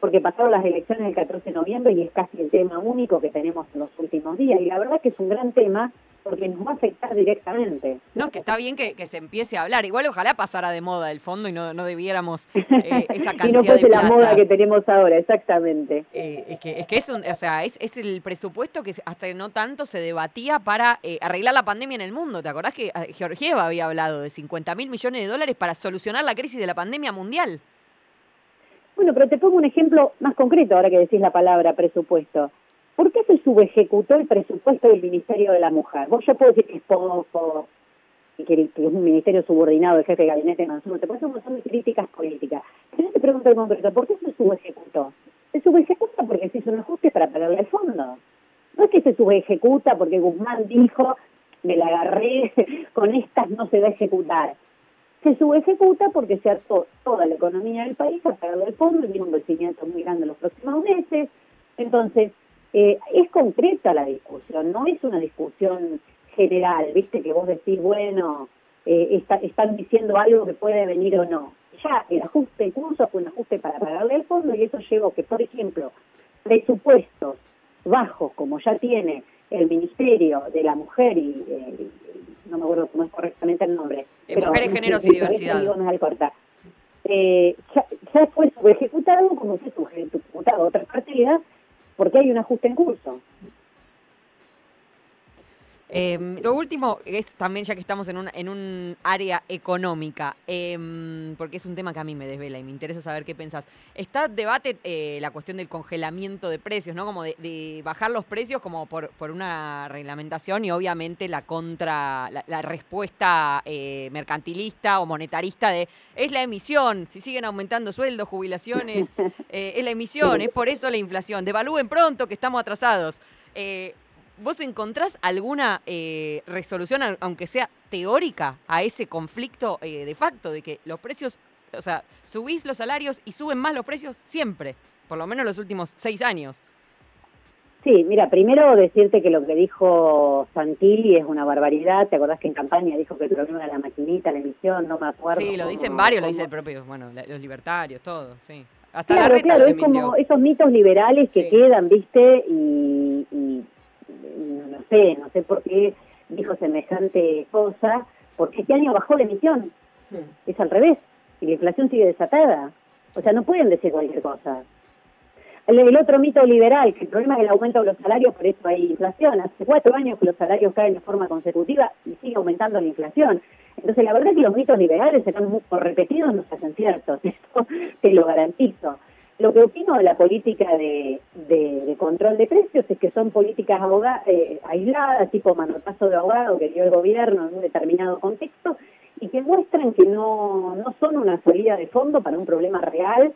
porque pasaron las elecciones el 14 de noviembre y es casi el tema único que tenemos en los últimos días. Y la verdad que es un gran tema porque nos va a afectar directamente. No, que está bien que, se empiece a hablar. Igual ojalá pasara de moda el fondo y no, no debiéramos eh, esa cantidad y no fuese la moda que tenemos ahora, exactamente. Eh, es que es que es un, o sea, es, es el presupuesto que hasta no tanto se debatía para eh, arreglar la pandemia en el mundo. ¿Te acordás que Georgieva había hablado de 50 mil millones de dólares para solucionar la crisis de la pandemia mundial? Bueno, pero te pongo un ejemplo más concreto ahora que decís la palabra presupuesto. ¿Por qué se subejecutó el presupuesto del Ministerio de la Mujer? Vos ya puedo decir que es poco, que, es un ministerio subordinado del jefe de gabinete Manzano, te puedes un montón críticas políticas. Pero yo te pregunto en concreto, ¿por qué se subejecutó? Se subejecutó porque se hizo un ajuste para pagarle el fondo. No es que se subejecuta porque Guzmán dijo, me la agarré, con estas no se va a ejecutar. Se subejecuta porque se hartó toda la economía del país a pagar el fondo y viene un crecimiento muy grande en los próximos meses. Entonces, eh, es concreta la discusión, no es una discusión general, viste, que vos decís, bueno, eh, están diciendo algo que puede venir o no. Ya el ajuste incluso fue un ajuste para pagarle el fondo y eso llevó que, por ejemplo, presupuestos bajos, como ya tiene el Ministerio de la Mujer y, eh, no me acuerdo cómo es correctamente el nombre. Mujeres, Géneros y Diversidad. Eh, ya, ya, fue subejecutado como fue subejecutado otra partida porque hay un ajuste en curso. Em, lo último es también, ya que estamos en un, en un área económica, em, porque es un tema que a mí me desvela y me interesa saber qué pensás. Está debate eh, la cuestión del congelamiento de precios, ¿no? Como de, bajar los precios como por, por, una reglamentación y obviamente la contra, la, respuesta eh, mercantilista o monetarista de es la emisión, si siguen aumentando sueldos, jubilaciones, eh, es la emisión, es por eso la inflación, devalúen pronto que estamos atrasados. ¿Vos encontrás alguna eh, resolución, aunque sea teórica, a ese conflicto eh, de facto de que los precios, o sea, subís los salarios y suben más los precios siempre, por lo menos los últimos seis años? Sí, mira, primero decirte que lo que dijo Santilli es una barbaridad. ¿Te acordás que en campaña dijo que el problema era la maquinita, la emisión? No me acuerdo. Sí, lo dicen varios, lo dice el propio, bueno, los libertarios, todos, sí. Hasta claro, claro, es como esos mitos liberales que quedan, ¿viste? y no sé, no sé por qué dijo semejante cosa, porque este año bajó la emisión. Es al revés, y la inflación sigue desatada. O sea, no pueden decir cualquier cosa. El, otro mito liberal, que el problema es el aumento de los salarios, por eso hay inflación. Hace cuatro años que los salarios caen de forma consecutiva y sigue aumentando la inflación. Entonces, la verdad es que los mitos liberales están muy repetidos, no se hacen ciertos. Esto te lo garantizo. Lo que opino de la política de, de, control de precios es que son políticas eh, aisladas, tipo manotazo de abogado que dio el gobierno en un determinado contexto y que muestran que no, no son una salida de fondo para un problema real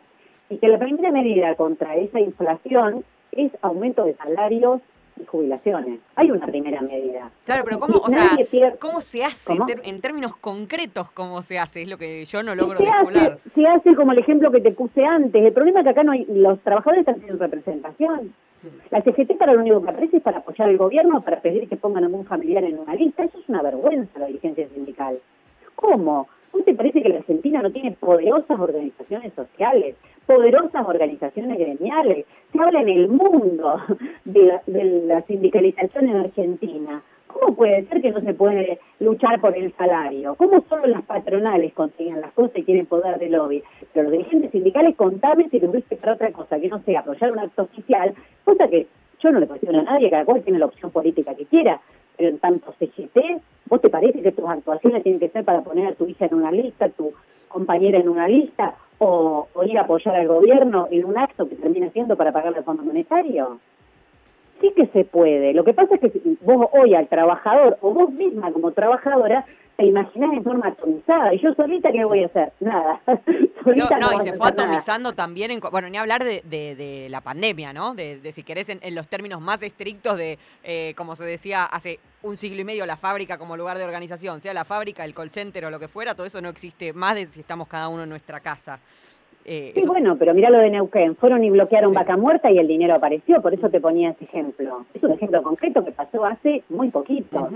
y que la primera medida contra esa inflación es aumento de salarios jubilaciones. Hay una primera medida. Claro, pero ¿cómo, o sea, ¿cómo se hace en términos concretos? ¿Cómo se hace? Es lo que yo no logro se Hace, se hace como el ejemplo que te puse antes. El problema es que acá no hay, los trabajadores están sin representación. La CGT para lo único que aparece es para apoyar al gobierno, para pedir que pongan a algún familiar en una lista. Eso es una vergüenza la dirigencia sindical. ¿Cómo? ¿No te parece que la Argentina no tiene poderosas organizaciones sociales, poderosas organizaciones gremiales? Se habla en el mundo de la, de la sindicalización en Argentina. ¿Cómo puede ser que no se puede luchar por el salario? ¿Cómo solo las patronales consiguen las cosas y tienen poder de lobby? Pero los dirigentes sindicales, contame si tuviste para otra cosa, que no sea apoyar un acto oficial, cosa que yo no le cuestiono a nadie, cada cual tiene la opción política que quiera, pero en tanto CGT, ¿vos te parece que tus actuaciones tienen que ser para poner a tu hija en una lista, a tu compañera en una lista, o, ir a apoyar al gobierno en un acto que termina siendo para pagarle el Fondo Monetario? Sí que se puede. Lo que pasa es que vos hoy al trabajador, o vos misma como trabajadora, te imaginás en forma atomizada. ¿Y yo solita qué voy a hacer? Nada. no, y se fue atomizando también, en, bueno, ni hablar de, de, la pandemia, ¿no? De, si querés, en, los términos más estrictos de, eh, como se decía hace un siglo y medio, la fábrica como lugar de organización, sea la fábrica, el call center o lo que fuera, todo eso no existe más de si estamos cada uno en nuestra casa. Eh, sí, bueno, pero mira lo de Neuquén. Fueron y bloquearon Vaca Muerta y el dinero apareció, por eso te ponía ese ejemplo. Es un ejemplo concreto que pasó hace muy poquito.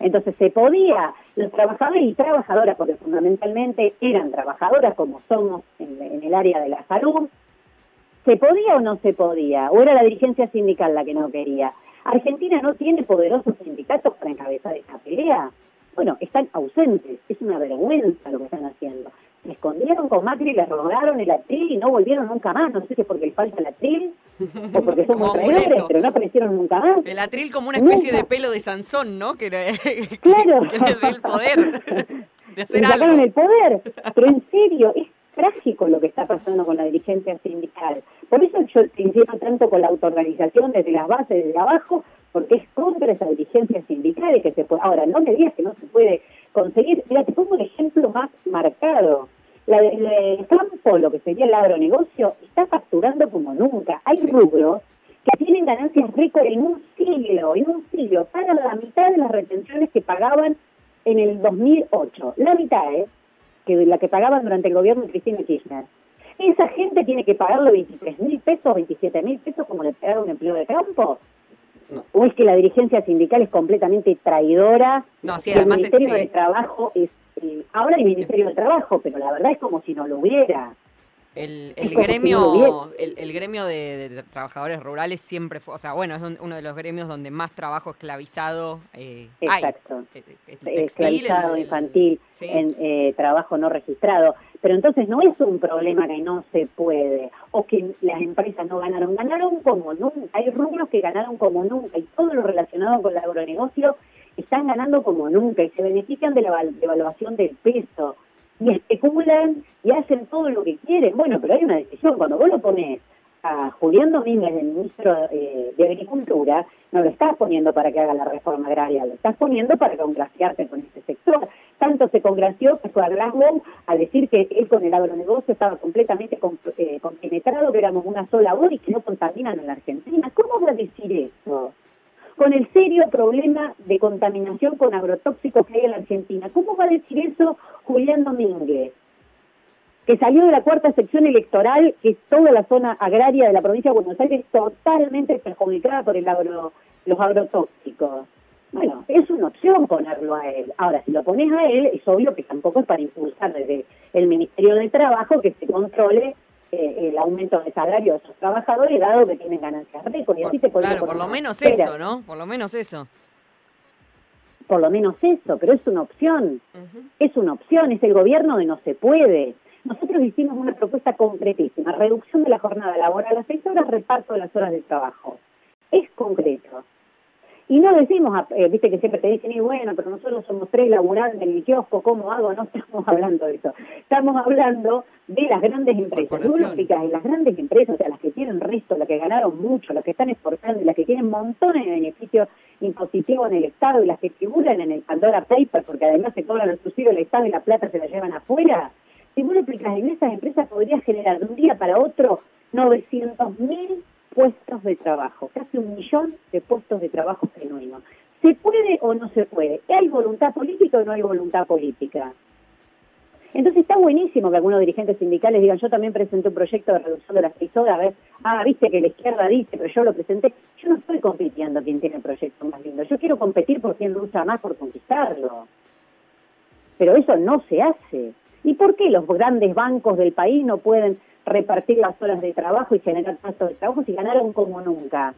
Entonces se podía, los trabajadores y trabajadoras, porque fundamentalmente eran trabajadoras como somos en, el área de la salud, ¿se podía o no se podía? ¿O era la dirigencia sindical la que no quería? ¿Argentina no tiene poderosos sindicatos para encabezar esa pelea? Bueno, están ausentes, es una vergüenza lo que están haciendo escondieron con Macri, le robaron el atril y no volvieron nunca más. No sé si es porque les falta el atril o porque son muy traidores, pero no aparecieron nunca más. El atril como una especie de pelo de Sansón, ¿no? Que, claro. que, les dé el poder de hacer algo. el poder, pero en serio, es trágico lo que está pasando con la dirigencia sindical. Por eso yo insisto tanto con la autoorganización desde las bases, desde abajo, porque es contra esa dirigencia sindical que se puede... Ahora, no me digas que no se puede conseguir... Mira, te pongo un ejemplo más marcado. La, el campo, lo que sería el agronegocio, está facturando como nunca. Hay rubros que tienen ganancias récord en un siglo, en un siglo, pagan la mitad de las retenciones que pagaban en el 2008. La mitad, ¿eh? Que la que pagaban durante el gobierno de Cristina Kirchner. Esa gente tiene que pagarle 23 mil pesos, 27 mil pesos como le pagaron un empleo de campo. ¿O es que la dirigencia sindical es completamente traidora? No, sí, el además, Ministerio sí. de Trabajo es... eh, ahora hay Ministerio de Trabajo, pero la verdad es como si no lo hubiera. El, el gremio, el, el gremio de, de trabajadores rurales siempre fue, o sea, bueno, es un- uno de los gremios donde más trabajo esclavizado eh, hay. Exacto. Eh, eh, el esclavizado, el- el- infantil, sí. en eh, trabajo no registrado. Pero entonces no es un problema que no se puede o que las empresas no ganaron. Ganaron como nunca. Hay rubros que ganaron como nunca y todo lo relacionado con el agronegocio están ganando como nunca y se benefician de la val- devaluación del peso y especulan y hacen todo lo que quieren. Bueno, pero hay una decisión. Cuando vos lo pones a Julián Domínguez, el ministro eh, de Agricultura, no lo estás poniendo para que haga la reforma agraria, lo estás poniendo para congraciarte con este sector. Tanto se congració que fue a Glasgow a decir que él con el agronegocio estaba completamente eh, compenetrado, que éramos una sola voz y que no contaminan en la Argentina. ¿Cómo va a decir eso? Con el serio problema de contaminación con agrotóxicos que hay en la Argentina. ¿Cómo va a decir eso Julián Domínguez? que salió de la cuarta sección electoral, que es toda la zona agraria de la provincia de Buenos Aires, totalmente perjudicada por el agro, los agrotóxicos. Bueno, es una opción ponerlo a él. Ahora, si lo pones a él, es obvio que tampoco es para impulsar desde el Ministerio de Trabajo que se controle eh, el aumento de salario de esos trabajadores, dado que tienen ganancias récord. Y así te podría Claro, por lo menos espera. eso, ¿no? Por lo menos eso. Por lo menos eso, pero es una opción. Es una opción, es el gobierno de no se puede. Nosotros hicimos una propuesta concretísima, reducción de la jornada laboral a seis horas, reparto de las horas de trabajo. Es concreto. Y no decimos, a- eh, viste que siempre te dicen, y bueno, pero nosotros somos tres laburantes en el kiosco, ¿cómo hago? No estamos hablando de eso. Estamos hablando de las grandes empresas. Lo explicás, y las grandes empresas, o sea, las que tienen resto, las que ganaron mucho, las que están exportando, y las que tienen montones de beneficios impositivos en el Estado, y las que figuran en el Pandora Paper, porque además se cobran los subsidios del Estado y la plata se la llevan afuera. Si vos lo explicás, en esas empresas podría generar de un día para otro 900 mil puestos de trabajo, casi un millón de puestos de trabajo genuinos. ¿Se puede o no se puede? ¿Hay voluntad política o no hay voluntad política? Entonces está buenísimo que algunos dirigentes sindicales digan, yo también presenté un proyecto de reducción de las seis horas, a ver, ah, viste que la izquierda dice, pero yo lo presenté. Yo no estoy compitiendo quién tiene el proyecto más lindo, yo quiero competir por quien lucha más por conquistarlo. Pero eso no se hace. ¿Y por qué los grandes bancos del país no pueden repartir las horas de trabajo y generar puestos de trabajo si ganaron como nunca?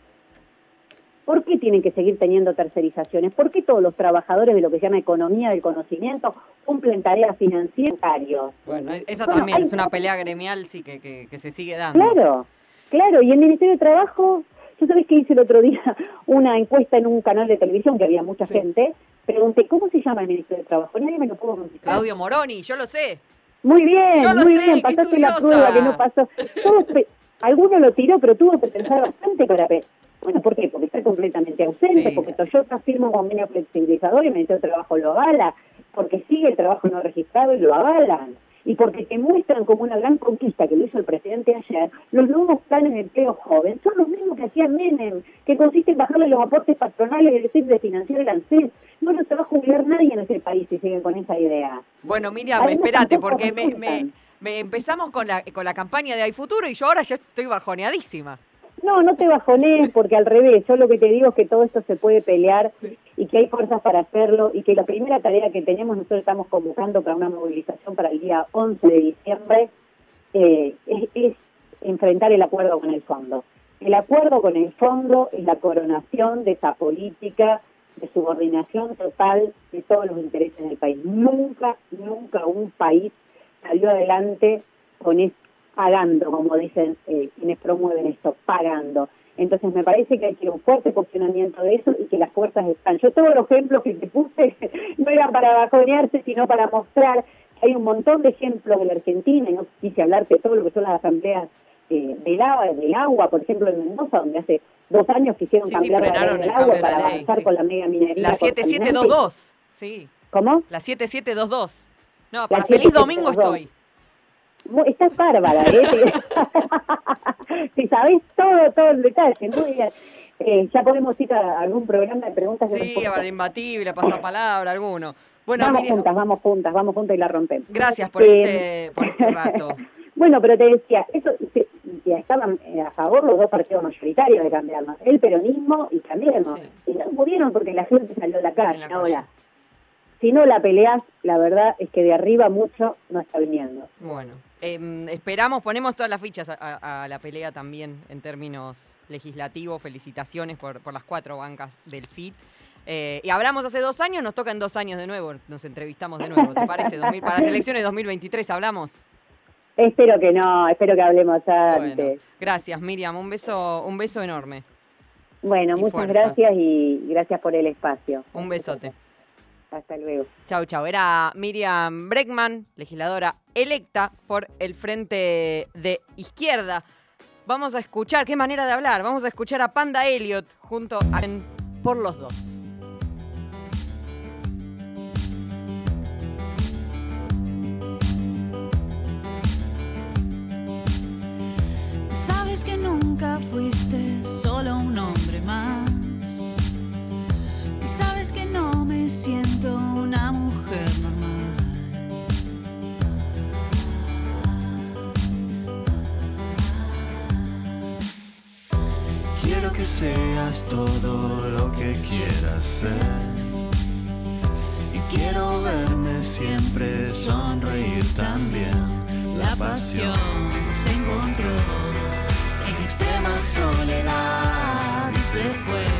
¿Por qué tienen que seguir teniendo tercerizaciones? ¿Por qué todos los trabajadores de lo que se llama economía del conocimiento cumplen tareas financieras? Bueno, e- esa Bueno, también hay- es una pelea gremial, sí, que, que, que se sigue dando. Claro, claro. Y el Ministerio de Trabajo, yo sabés que hice el otro día una encuesta en un canal de televisión que había mucha gente. Pregunté, ¿cómo se llama el Ministerio de Trabajo? Nadie me lo pudo contestar. Claudio Moroni, yo lo sé. Muy bien, Yo lo muy sé, bien, pasaste la prueba que no pasó. Todos pe- alguno lo tiró, pero tuvo que pensar bastante para ver. Bueno, ¿por qué? Porque está completamente ausente, Sí. porque Toyota firma un convenio flexibilizador y de Trabajo lo avala, porque sigue el trabajo no registrado y lo avalan, y porque te muestran como una gran conquista que lo hizo el presidente ayer, los nuevos planes de empleo joven son los mismos que hacía Menem, que consiste en bajarle los aportes patronales y decir de financiar el ANSES. No lo se va a jubilar nadie en ese país si siguen con esa idea. Bueno, Miriam, Además, espérate, porque me, me empezamos con la, con la campaña de Hay Futuro y yo ahora ya estoy bajoneadísima. No, no te bajones, porque al revés, yo lo que te digo es que todo esto se puede pelear y que hay fuerzas para hacerlo y que la primera tarea que tenemos, nosotros estamos convocando para una movilización para el día 11 de diciembre, eh, es, es enfrentar el acuerdo con el fondo. El acuerdo con el fondo es la coronación de esa política de subordinación total de todos los intereses del país. Nunca, nunca un país salió adelante con pagando, como dicen eh, quienes promueven esto, pagando. Entonces me parece que hay que un fuerte posicionamiento de eso y que las fuerzas están. Yo todos los ejemplos que te puse no eran para bajonearse, sino para mostrar que hay un montón de ejemplos de la Argentina, y no quise hablarte de todo lo que son las asambleas eh, del, agua, del agua, por ejemplo en Mendoza, donde hace dos años quisieron Sí, sí, cambiar la ley del el agua para la ley, avanzar sí. con la mega minería. La contaminante. 7722. Sí. ¿Cómo? La 7722. No, La para feliz domingo 7722. estoy. Estás bárbara, ¿eh? si sabés todo, todo el detalle, muy bien. Eh, ya podemos ir a algún programa de preguntas sí, a imbatible, pasapalabra, alguno. Bueno, vamos juntas, vamos juntas, vamos juntas y la rompemos. Gracias por, este, por este rato. bueno, pero te decía, eso estaban eh, a favor los dos partidos mayoritarios de cambiarnos, el peronismo y Cambiemos. Y no pudieron porque la gente salió a la calle. Ahora, si no la peleas, la verdad es que de arriba mucho no está viniendo. Bueno, em, esperamos, ponemos todas las fichas a, la pelea también en términos legislativos. Felicitaciones por, por las cuatro bancas del FIT. Eh, y hablamos hace dos años, nos toca en dos años de nuevo, nos entrevistamos de nuevo, ¿te parece? para las elecciones 2023 hablamos. Espero que no, espero que hablemos antes. gracias Miriam, un beso, un beso enorme. Bueno, muchas gracias y gracias por el espacio. Un besote. Hasta luego. Chau, chau. Era Miriam Breckman, legisladora electa por el Frente de Izquierda. Vamos a escuchar, qué manera de hablar, vamos a escuchar a Panda Elliot junto a Por los Dos. Sabes que nunca fuiste solo un hombre más seas todo lo que quieras ser. Y quiero verme siempre sonreír también. La pasión se encontró en extrema soledad y se fue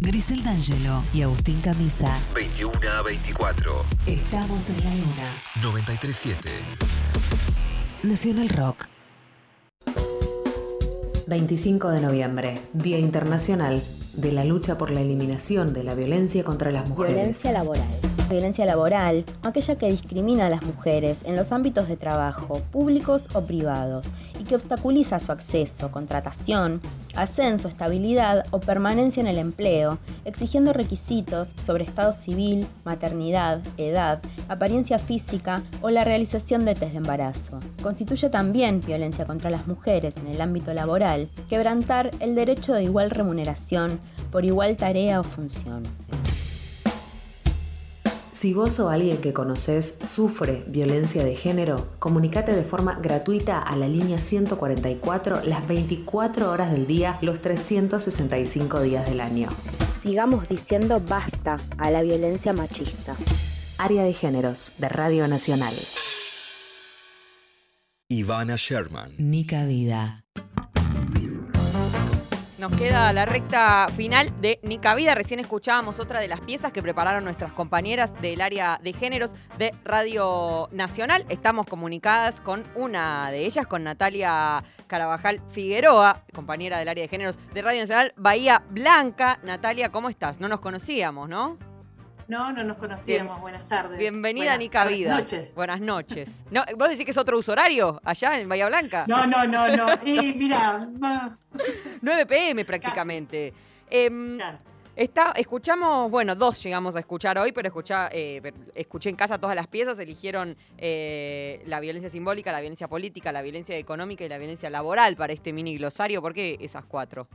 Grisel D'Angelo y Agustín Camisa. 21 a 24. Estamos en la luna. 937. Nacional Rock. 25 de noviembre, Día Internacional de la lucha por la eliminación de la violencia contra las mujeres. Violencia laboral. Violencia laboral, aquella que discrimina a las mujeres en los ámbitos de trabajo, públicos o privados, y que obstaculiza su acceso, contratación, ascenso, estabilidad o permanencia en el empleo, exigiendo requisitos sobre estado civil, maternidad, edad, apariencia física o la realización de test de embarazo. Constituye también violencia contra las mujeres en el ámbito laboral, quebrantar el derecho de igual remuneración por igual tarea o función. Si vos o alguien que conoces sufre violencia de género, comunícate de forma gratuita a la línea 144 las 24 horas del día, los 365 días del año. Sigamos diciendo basta a la violencia machista. Área de Géneros de Radio Nacional. Ivana Sherman. Nica Vida. Nos queda la recta final de Nica Vida. Recién escuchábamos otra de las piezas que prepararon nuestras compañeras del área de géneros de Radio Nacional. Estamos comunicadas con una de ellas, con Natalia Carabajal Figueroa, compañera del área de géneros de Radio Nacional Bahía Blanca. Natalia, ¿cómo estás? No nos conocíamos, ¿no? No, no nos conocíamos. Buenas tardes. Bienvenida Buenas- Nica Vida. Buenas noches. Buenas noches. No, ¿Vos decís que es otro uso horario allá en Bahía Blanca? No, no, no, no. Y mira, va, 9 pm prácticamente. Em, está, escuchamos, bueno, dos llegamos a escuchar hoy, pero escuchá, eh, escuché en casa todas las piezas, eligieron eh, la violencia simbólica, la violencia política, la violencia económica y la violencia laboral para este mini glosario. ¿Por qué esas cuatro?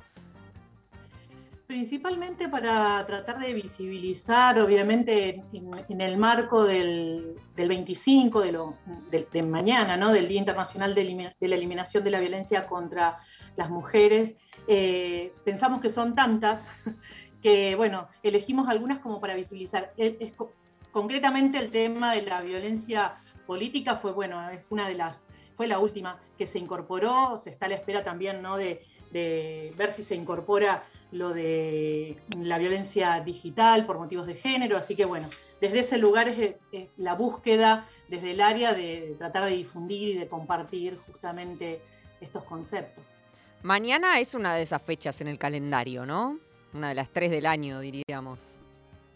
Principalmente para tratar de visibilizar, obviamente, en, el marco del, del 25, de, lo, de mañana, ¿no? del Día Internacional de, la Eliminación de la Violencia contra las Mujeres, eh, pensamos que son tantas que, bueno, elegimos algunas como para visibilizar. Es- es co- concretamente el tema de la violencia política fue, bueno, es una de las, fue la última que se incorporó, se está a la espera también, ¿no? De ver si se incorpora lo de la violencia digital por motivos de género, así que bueno, desde ese lugar es, es la búsqueda desde el área de, tratar de difundir y de compartir justamente estos conceptos. Mañana es una de esas fechas en el calendario, ¿no? Una de las tres del año, diríamos.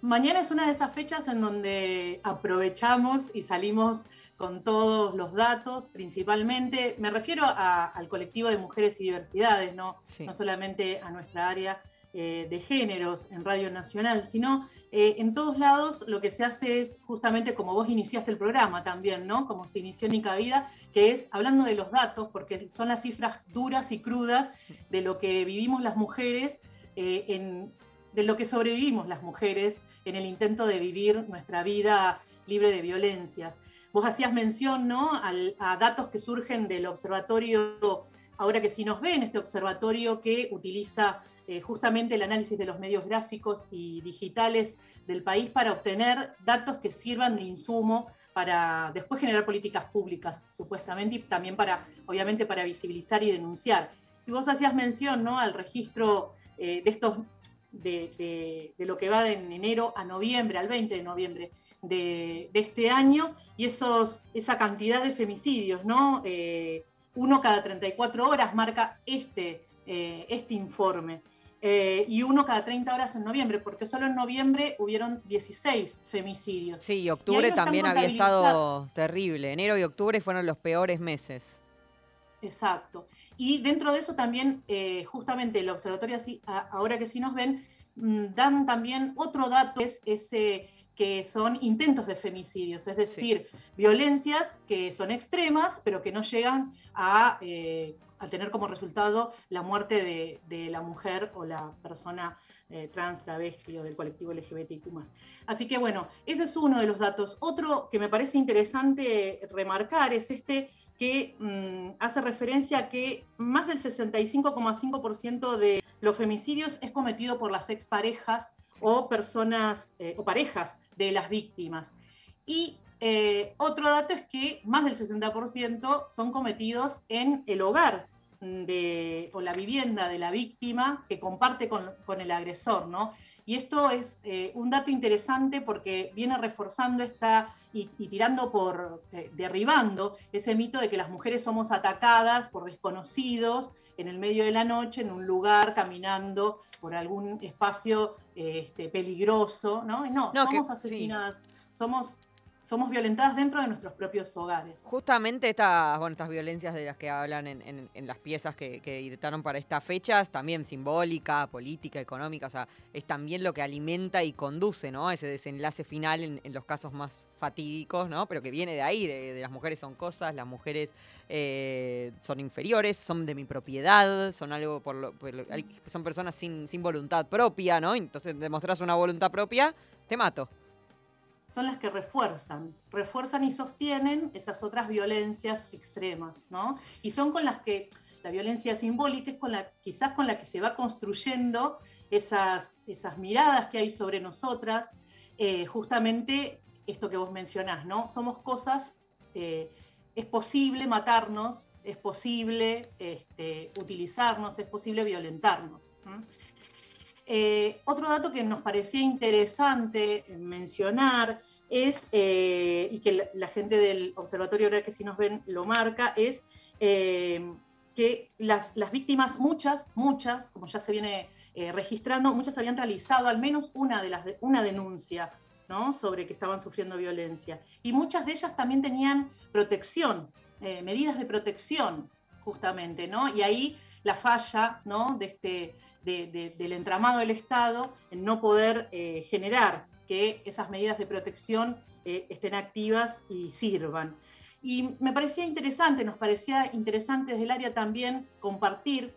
Mañana es una de esas fechas en donde aprovechamos y salimos con todos los datos, principalmente, me refiero a- al colectivo de mujeres y diversidades, no, Sí. no solamente a nuestra área eh, de géneros en Radio Nacional, sino eh, en todos lados lo que se hace es justamente como vos iniciaste el programa también, ¿no? Como se inició Nica Vida, que es hablando de los datos, porque son las cifras duras y crudas de lo que vivimos las mujeres, eh, en, de lo que sobrevivimos las mujeres en el intento de vivir nuestra vida libre de violencias. Vos hacías mención ¿no? A datos que surgen del observatorio, ahora que sí nos ven, este observatorio que utiliza eh, justamente el análisis de los medios gráficos y digitales del país para obtener datos que sirvan de insumo para después generar políticas públicas, supuestamente, y también para, obviamente, para visibilizar y denunciar. Y vos hacías mención ¿no? al registro eh, de estos, de, lo que va de enero a noviembre, al 20 de noviembre de, este año, y esos, esa cantidad de femicidios, ¿no? Eh, uno cada 34 horas marca este, este informe. Eh, y uno cada 30 horas en noviembre, porque solo en noviembre hubieron 16 femicidios. Sí, y octubre también había estado terrible. Enero y octubre fueron los peores meses. Exacto. Y dentro de eso también, eh, justamente el observatorio, así, a- ahora que sí nos ven, mm, dan también otro dato, es ese que son intentos de femicidios, es decir, violencias que son extremas, pero que no llegan a, eh, a tener como resultado la muerte de, de la mujer o la persona eh, trans, travesti o del colectivo LGBTIQ+. Así que bueno, ese es uno de los datos. Otro que me parece interesante remarcar es este que mm, hace referencia a que más del 65,5% de los femicidios es cometido por las exparejas o personas eh, o parejas de las víctimas. Y eh, otro dato es que más del 60% son cometidos en el hogar mm, de, o la vivienda de la víctima que comparte con, con el agresor, ¿no? Y esto es eh, un dato interesante porque viene reforzando esta y, y tirando por, eh, derribando ese mito de que las mujeres somos atacadas por desconocidos en el medio de la noche, en un lugar, caminando por algún espacio este, peligroso, ¿no? No, que- somos sí. asesinadas, somos, somos violentadas dentro de nuestros propios hogares. Justamente estas, bueno, estas violencias de las que hablan en, las piezas que, editaron para estas fechas, también simbólica, política, económica, o sea, es también lo que alimenta y conduce, ¿no? Ese desenlace final en, los casos más fatídicos, ¿no? Pero que viene de ahí, de, las mujeres son cosas, las mujeres eh, son inferiores, son de mi propiedad, son algo por lo, son personas sin, sin voluntad propia, ¿no? Entonces demostras una voluntad propia, te mato son las que refuerzan, refuerzan y sostienen esas otras violencias extremas, ¿no? Y son con las que la violencia simbólica es con la, quizás con la que se va construyendo esas, esas miradas que hay sobre nosotras, eh, justamente esto que vos mencionás, ¿no? Somos cosas, eh, es posible matarnos, es posible este, utilizarnos, es posible violentarnos. Otro dato que nos parecía interesante mencionar es, eh, y que la, gente del observatorio, ahora que si nos ven lo marca, es eh, que las, víctimas, muchas, muchas, como ya se viene registrando, muchas habían realizado al menos una, de las, una denuncia sobre que estaban sufriendo violencia. Y muchas de ellas también tenían protección, medidas de protección, justamente, ¿no? Y ahí la falla ¿no? de este, del entramado del Estado en no poder eh, generar que esas medidas de protección eh, estén activas y sirvan. Y me parecía interesante, nos parecía interesante desde el área también compartir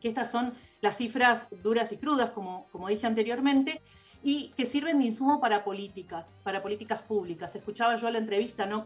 que estas son las cifras duras y crudas, como, como dije anteriormente, y que sirven de insumo para políticas, para políticas públicas. Escuchaba yo la entrevista ¿no?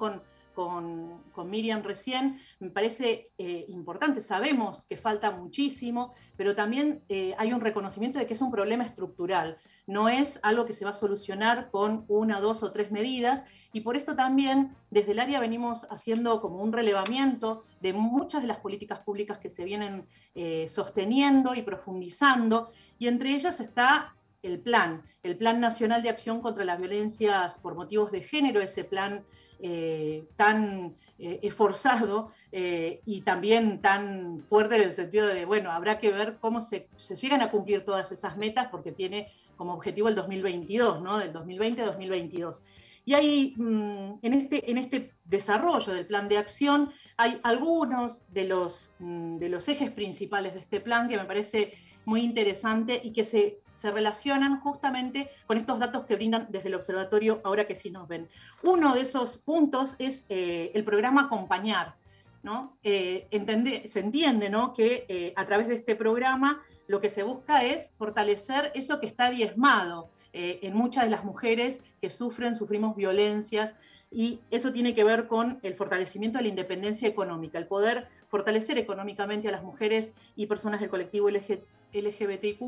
Con, Miriam recién, me parece eh, importante. Sabemos que falta muchísimo, pero también eh, hay un reconocimiento de que es un problema estructural. No es algo que se va a solucionar con una, dos o tres medidas. Y por esto también desde el área venimos haciendo como un relevamiento de muchas de las políticas públicas que se vienen eh, sosteniendo y profundizando. Y entre ellas está el plan, el Plan Nacional de Acción contra las Violencias por Motivos de Género, ese plan eh, tan eh, esforzado eh, y también tan fuerte en el sentido de, bueno, habrá que ver cómo se, llegan a cumplir todas esas metas porque tiene como objetivo el 2022, ¿no? Del 2020 a 2022. Y hay, mm, en, este, en este desarrollo del plan de acción, hay algunos de los, mm, de los ejes principales de este plan que me parece muy interesante y que se se relacionan justamente con estos datos que brindan desde el observatorio ahora que sí nos ven. Uno de esos puntos es eh, el programa Acompañar. ¿no? Eh, se entiende ¿no? que eh, a través de este programa lo que se busca es fortalecer eso que está diezmado en muchas de las mujeres que sufren, sufrimos violencias, y eso tiene que ver con el fortalecimiento de la independencia económica, el poder fortalecer económicamente a las mujeres y personas del colectivo LGBTIQ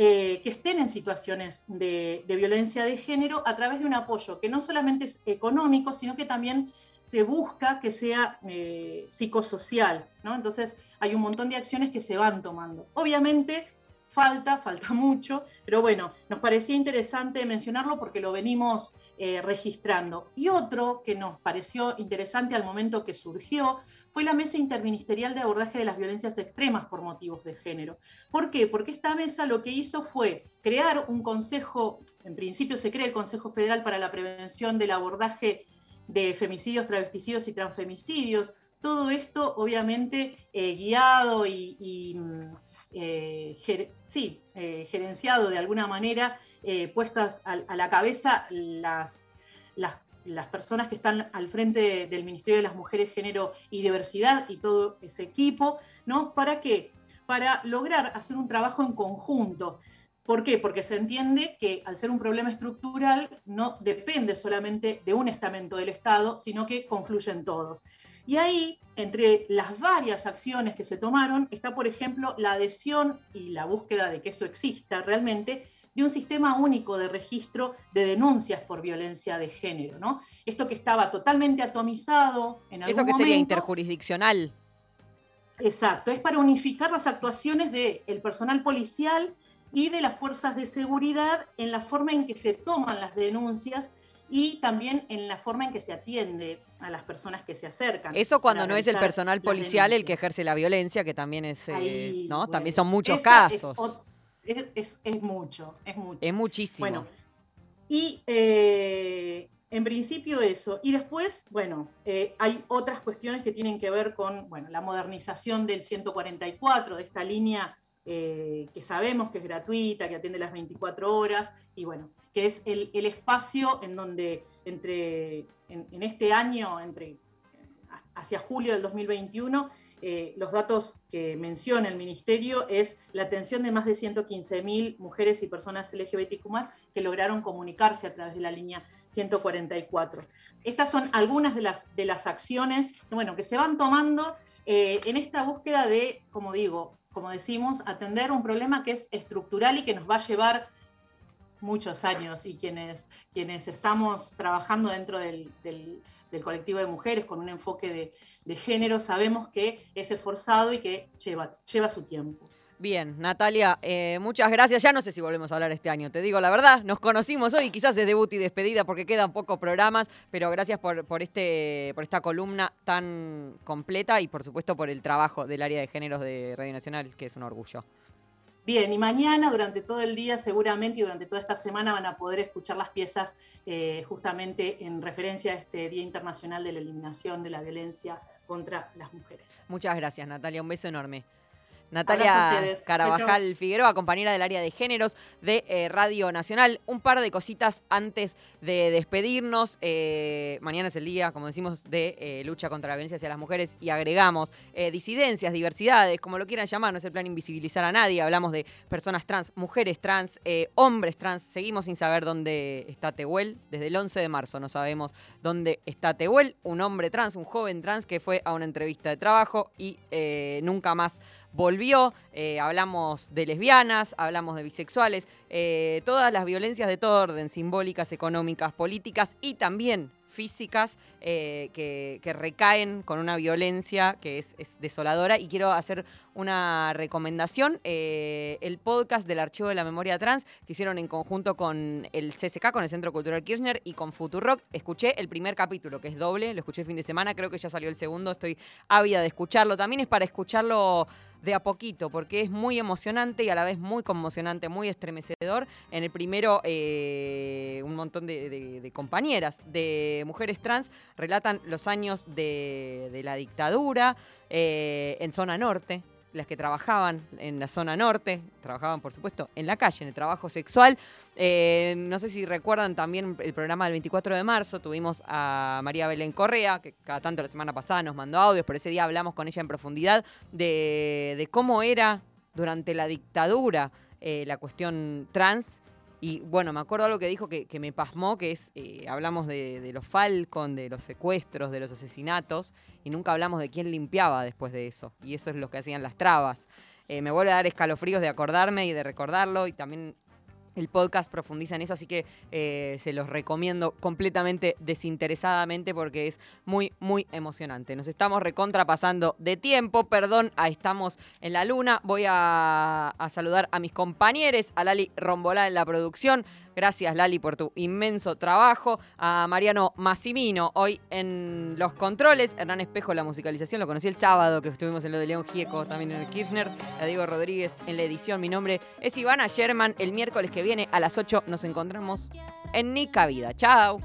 eh, que estén en situaciones de, violencia de género a través de un apoyo que no solamente es económico, sino que también se busca que sea eh, psicosocial. ¿no? Entonces hay un montón de acciones que se van tomando. Obviamente falta, falta mucho, pero bueno, nos parecía interesante mencionarlo porque lo venimos eh, registrando. Y otro que nos pareció interesante al momento que surgió fue la Mesa Interministerial de Abordaje de las Violencias Extremas por motivos de género. ¿Por qué? Porque esta mesa lo que hizo fue crear un consejo, en principio se crea el Consejo Federal para la Prevención del Abordaje de Femicidios, Travesticidios y Transfemicidios. Todo esto, obviamente, eh, guiado y, mm, eh, sí, eh, gerenciado de alguna manera, puestas a, la cabeza las, las las personas que están al frente del Ministerio de las Mujeres, Género y Diversidad y todo ese equipo, ¿no? ¿Para qué? Para lograr hacer un trabajo en conjunto. ¿Por qué? Porque se entiende que al ser un problema estructural no depende solamente de un estamento del Estado, sino que confluyen todos. Y ahí, entre las varias acciones que se tomaron, está, por ejemplo, la adhesión y la búsqueda de que eso exista realmente de un sistema único de registro de denuncias por violencia de género, ¿no? Esto que estaba totalmente atomizado en algún Eso que sería interjurisdiccional. Exacto, es para unificar las actuaciones del personal policial y de las fuerzas de seguridad en la forma en que se toman las denuncias y también en la forma en que se atiende a las personas que se acercan. Eso cuando no es el personal policial el que ejerce la violencia, que también es, eh, ¿no? también son muchos casos es, mucho, es mucho. Es muchísimo. Bueno, y eh, en principio eso. Y después, bueno, eh, hay otras cuestiones que tienen que ver con bueno, la modernización del 144, de esta línea eh, que sabemos que es gratuita, que atiende las 24 horas, y bueno, que es el, espacio en donde entre, en, este año, entre, hacia julio del 2021, eh, los datos que menciona el Ministerio es la atención de más de 115.000 mujeres y personas LGBTQ que lograron comunicarse a través de la línea 144. Estas son algunas de las, de las acciones bueno, que se van tomando eh, en esta búsqueda de, como digo, como decimos, atender un problema que es estructural y que nos va a llevar muchos años y quienes, quienes estamos trabajando dentro del, colectivo de mujeres con un enfoque de, de, género sabemos que es esforzado y que lleva, lleva su tiempo. Bien, Natalia, eh, muchas gracias. Ya no sé si volvemos a hablar este año, te digo la verdad. Nos conocimos hoy, quizás es debut y despedida porque quedan pocos programas, pero gracias por, por, este, por esta columna tan completa y por supuesto por el trabajo del área de géneros de Radio Nacional, que es un orgullo. Bien, y mañana durante todo el día seguramente y durante toda esta semana van a poder escuchar las piezas eh, justamente en referencia a este Día Internacional de la Eliminación de la Violencia contra las Mujeres. Muchas gracias, Natalia. Un beso enorme. Natalia Carabajal Figueroa, compañera del área de géneros de eh, Radio Nacional. Un par de cositas antes de despedirnos. Eh, mañana es el día, como decimos, de eh, lucha contra la violencia hacia las mujeres y agregamos disidencias, diversidades, como lo quieran llamar, no es el plan invisibilizar a nadie. Hablamos de personas trans, mujeres trans, hombres trans. Seguimos sin saber dónde está Tehuel. Desde el 11 de marzo no sabemos dónde está Tehuel, un hombre trans, un joven trans que fue a una entrevista de trabajo y nunca más volvió, eh, hablamos de lesbianas, hablamos de bisexuales, eh, todas las violencias de todo orden, simbólicas, económicas, políticas y también físicas eh, que, recaen con una violencia que es, desoladora. Y quiero hacer una recomendación. Eh, el podcast del Archivo de la Memoria Trans que hicieron en conjunto con el CSK, con el Centro Cultural Kirchner y con Futurock. Escuché el primer capítulo, que es doble, lo escuché el fin de semana, creo que ya salió el segundo, estoy ávida de escucharlo. También es para escucharlo de a poquito, porque es muy emocionante y a la vez muy conmocionante, muy estremecedor. En el primero, eh, un montón de, compañeras de mujeres trans relatan los años de, la dictadura eh, en zona norte, las que trabajaban en la zona norte, trabajaban por supuesto en la calle, en el trabajo sexual. Eh, no sé si recuerdan también el programa del 24 de marzo, tuvimos a María Belén Correa, que cada tanto la semana pasada nos mandó audios, pero ese día hablamos con ella en profundidad de, cómo era durante la dictadura eh, la cuestión trans y bueno, me acuerdo algo que dijo que, me pasmó, que es, eh, hablamos de, los Falcon, de los secuestros, de los asesinatos, y nunca hablamos de quién limpiaba después de eso. Y eso es lo que hacían las trabas. Eh, me vuelve a dar escalofríos de acordarme y de recordarlo, y también el podcast profundiza en eso, así que eh, se los recomiendo completamente desinteresadamente porque es muy, muy emocionante. Nos estamos recontrapasando de tiempo, perdón, estamos en la luna. Voy a, a saludar a mis compañeros, a Lali Rombolá en la producción, Gracias, Lali, por tu inmenso trabajo. A Mariano Massimino, hoy en los controles. Hernán Espejo, la musicalización. Lo conocí el sábado, que estuvimos en lo de León Gieco, también en el Kirchner. A Diego Rodríguez en la edición. Mi nombre es Ivana Sherman. El miércoles que viene a las 8 nos encontramos en Nica Vida. Chao.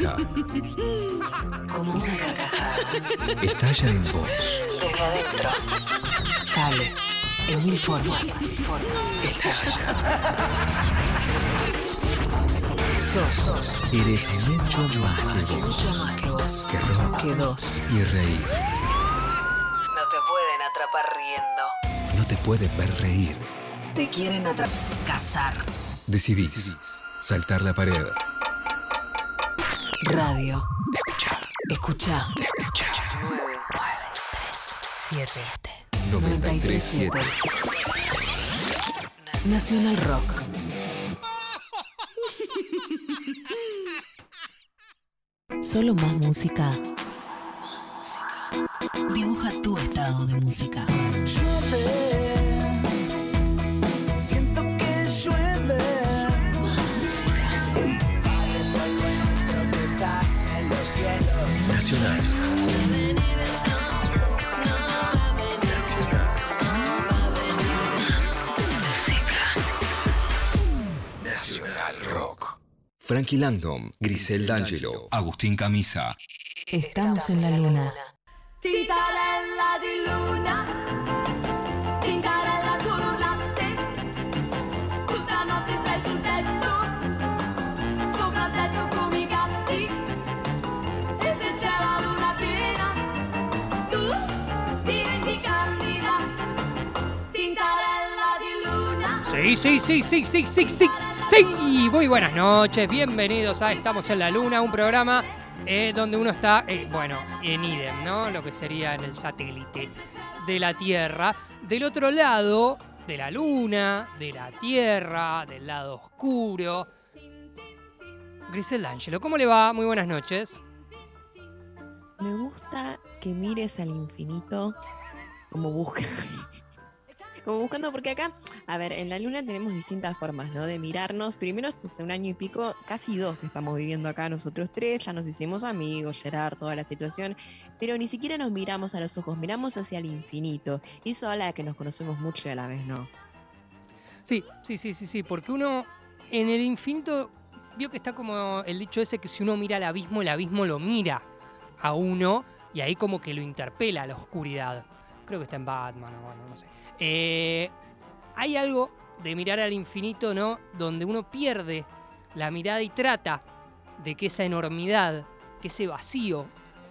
Risa. Como una carcajada. Estalla en vos. Desde adentro. Sale. En mil formas. Estalla. Sos. Eres mucho más que vos. Mucho más que vos. Que rock. Que dos. Y reír. No te pueden atrapar riendo. No te puedes ver reír. Te quieren atrapar. Cazar. Decidís saltar la pared. Radio. Escuchar. Escucha. Escuchar. 9, 3, 7. 937. Nacional Rock. Solo más música. Dibuja tu estado de música. Nacional. Nacional. Nacional Rock. Frankie Langdon, Grisel D'Angelo, Agustín Camisa. Estamos en la luna. Tintarella di luna, Sí, sí, sí, sí, sí, sí, sí. Muy buenas noches, bienvenidos a Estamos en la Luna, un programa eh, donde uno está, eh, bueno, en idem, ¿no? Lo que sería en el satélite de la Tierra. Del otro lado de la Luna, de la Tierra, del lado oscuro. Grisel D'Angelo, ¿cómo le va? Muy buenas noches. Me gusta que mires al infinito como busca. Como buscando, porque acá, a ver, en la luna tenemos distintas formas, ¿no? De mirarnos. Primero, hace un año y pico, casi dos que estamos viviendo acá nosotros tres, ya nos hicimos amigos, Gerard, toda la situación, pero ni siquiera nos miramos a los ojos, miramos hacia el infinito. Y eso habla de que nos conocemos mucho y a la vez no. Sí, sí, sí, sí, sí, porque uno en el infinito vio que está como el dicho ese que si uno mira al abismo, el abismo lo mira a uno y ahí como que lo interpela a la oscuridad. Creo que está en Batman o bueno, no sé. Eh, hay algo de mirar al infinito, ¿no? Donde uno pierde la mirada y trata de que esa enormidad, que ese vacío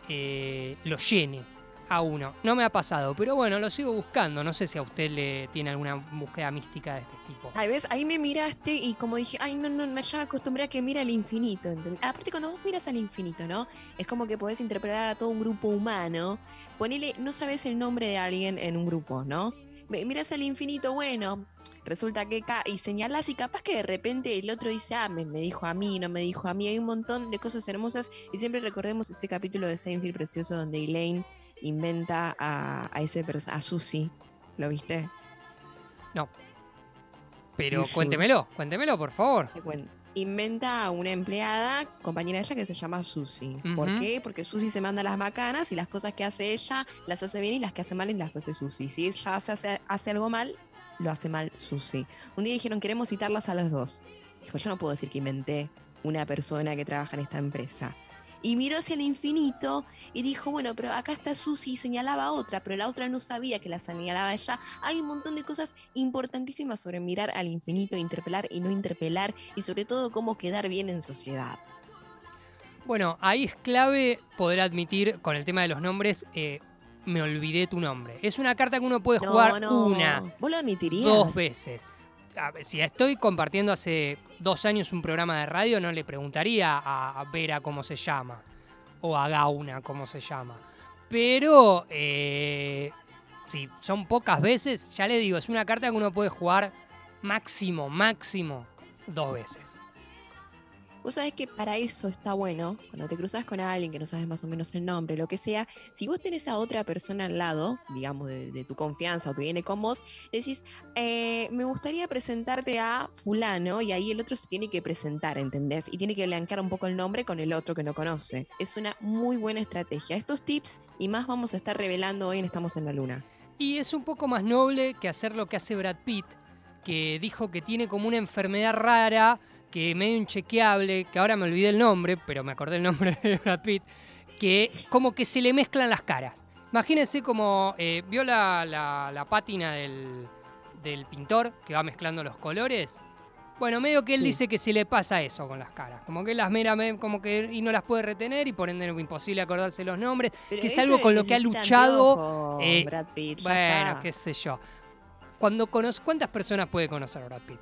eh, lo llene a uno. No me ha pasado, pero bueno, lo sigo buscando. No sé si a usted le tiene alguna búsqueda mística de este tipo. Ay, ¿ves? Ahí me miraste y como dije, ay, no, no, me- ya acostumbré a que mira al infinito. Aparte, cuando vos miras al infinito, ¿no? Es como que podés interpretar a todo un grupo humano. Ponele, no sabes el nombre de alguien en un grupo, ¿no? Miras al infinito, bueno, resulta que ca y señalas y capaz que de repente el otro dice, ah, me, me dijo a mí, no me dijo a mí. Hay un montón de cosas hermosas y siempre recordemos ese capítulo de Seinfeld precioso donde Elaine inventa a, a ese a Susie. ¿Lo viste? No. Pero cuéntemelo, cuéntemelo, por favor. Te cuento. Inventa a una empleada, compañera de ella, que se llama Susi. ¿Por qué? Porque Susi se manda las macanas y las cosas que hace ella las hace bien y las que hace mal las hace Susi. Si ella hace, hace, hace algo mal, lo hace mal Susi. Un día dijeron, queremos citarlas a las dos. Dijo, yo no puedo decir que inventé una persona que trabaja en esta empresa. Y miró hacia el infinito y dijo, bueno, pero acá está Susi y señalaba a otra, pero la otra no sabía que la señalaba ella. Hay un montón de cosas importantísimas sobre mirar al infinito, interpelar y no interpelar, y sobre todo cómo quedar bien en sociedad. Bueno, ahí es clave poder admitir con el tema de los nombres, eh, me olvidé tu nombre. Es una carta que uno puede No, jugar no. una, ¿Vos lo admitirías? dos veces. A ver, Si estoy compartiendo hace dos años un programa de radio, no le preguntaría a Vera cómo se llama. O a Gauna cómo se llama. Pero eh, si son pocas veces, ya le digo, es una carta que uno puede jugar máximo, máximo dos veces. Vos sabés que para eso está bueno, cuando te cruzas con alguien que no sabes más o menos el nombre, lo que sea, si vos tenés a otra persona al lado, digamos, de, de tu confianza o que viene con vos, decís, eh, me gustaría presentarte a fulano y ahí el otro se tiene que presentar, ¿entendés? Y tiene que blanquear un poco el nombre con el otro que no conoce. Es una muy buena estrategia. Estos tips y más vamos a estar revelando hoy en Estamos en la Luna. Y es un poco más noble que hacer lo que hace Brad Pitt, que dijo que tiene como una enfermedad rara, que medio inchequeable, que ahora me olvidé el nombre, pero me acordé el nombre de Brad Pitt, que como que se le mezclan las caras. Imagínense como, eh, ¿vio la, la- la pátina del, del pintor que va mezclando los colores? Bueno, medio que él Sí. dice que se le pasa eso con las caras, como que las mera, me- como que y no las puede retener y por ende es imposible acordarse los nombres, Pero que es algo con lo que ha luchado. anteojos, eh, Brad Pitt, bueno, qué sé yo. Cuando cono- ¿Cuántas personas puede conocer Brad Pitt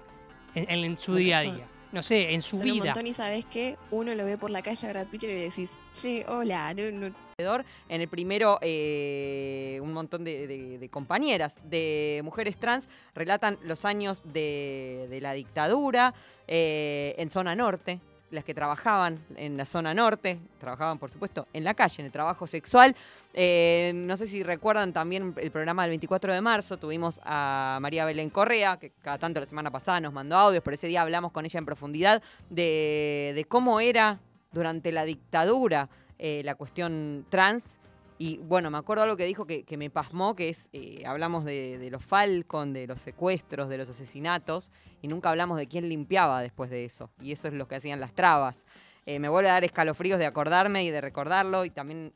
en, en- en su Bueno, día a día? No sé, en su Son un vida. montón y sabes qué, uno lo ve por la calle a Brad Pitt y le decís, che, hola, no, no. En el primero, eh, un montón de, de- de compañeras de mujeres trans relatan los años de, de la dictadura eh, en zona norte. Las que trabajaban en la zona norte, trabajaban por supuesto en la calle, en el trabajo sexual. Eh, no sé si recuerdan también el programa del 24 de marzo, tuvimos a María Belén Correa, que cada tanto la semana pasada nos mandó audios, pero ese día hablamos con ella en profundidad de, cómo era durante la dictadura eh, la cuestión trans. Y bueno, me acuerdo algo que dijo que, que me pasmó, que es, eh, hablamos de, de los Falcon, de los secuestros, de los asesinatos, y nunca hablamos de quién limpiaba después de eso. Y eso es lo que hacían las trabas. Eh, me vuelve a dar escalofríos de acordarme y de recordarlo, y también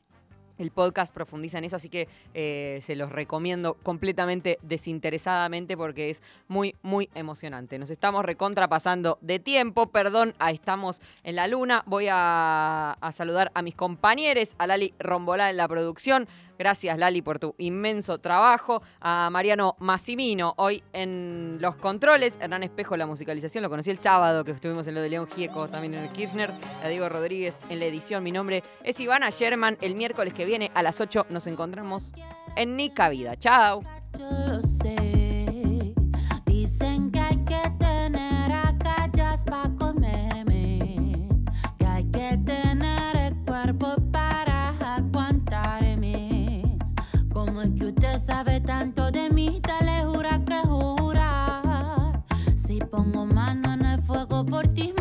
el podcast profundiza en eso, así que eh, se los recomiendo completamente desinteresadamente porque es muy, muy emocionante. Nos estamos recontrapasando de tiempo, perdón, estamos en la luna. Voy a, a saludar a mis compañeros, a Lali Rombolá en la producción. Gracias, Lali, por tu inmenso trabajo. A Mariano Massimino, hoy en los controles. Hernán Espejo, la musicalización. Lo conocí el sábado, que estuvimos en lo de León Gieco, también en el Kirchner. A Diego Rodríguez en la edición. Mi nombre es Ivana Sherman. El miércoles que viene a las 8 nos encontramos en Nica Vida. Chao. Yo lo sé. pongo mano en el fuego por ti.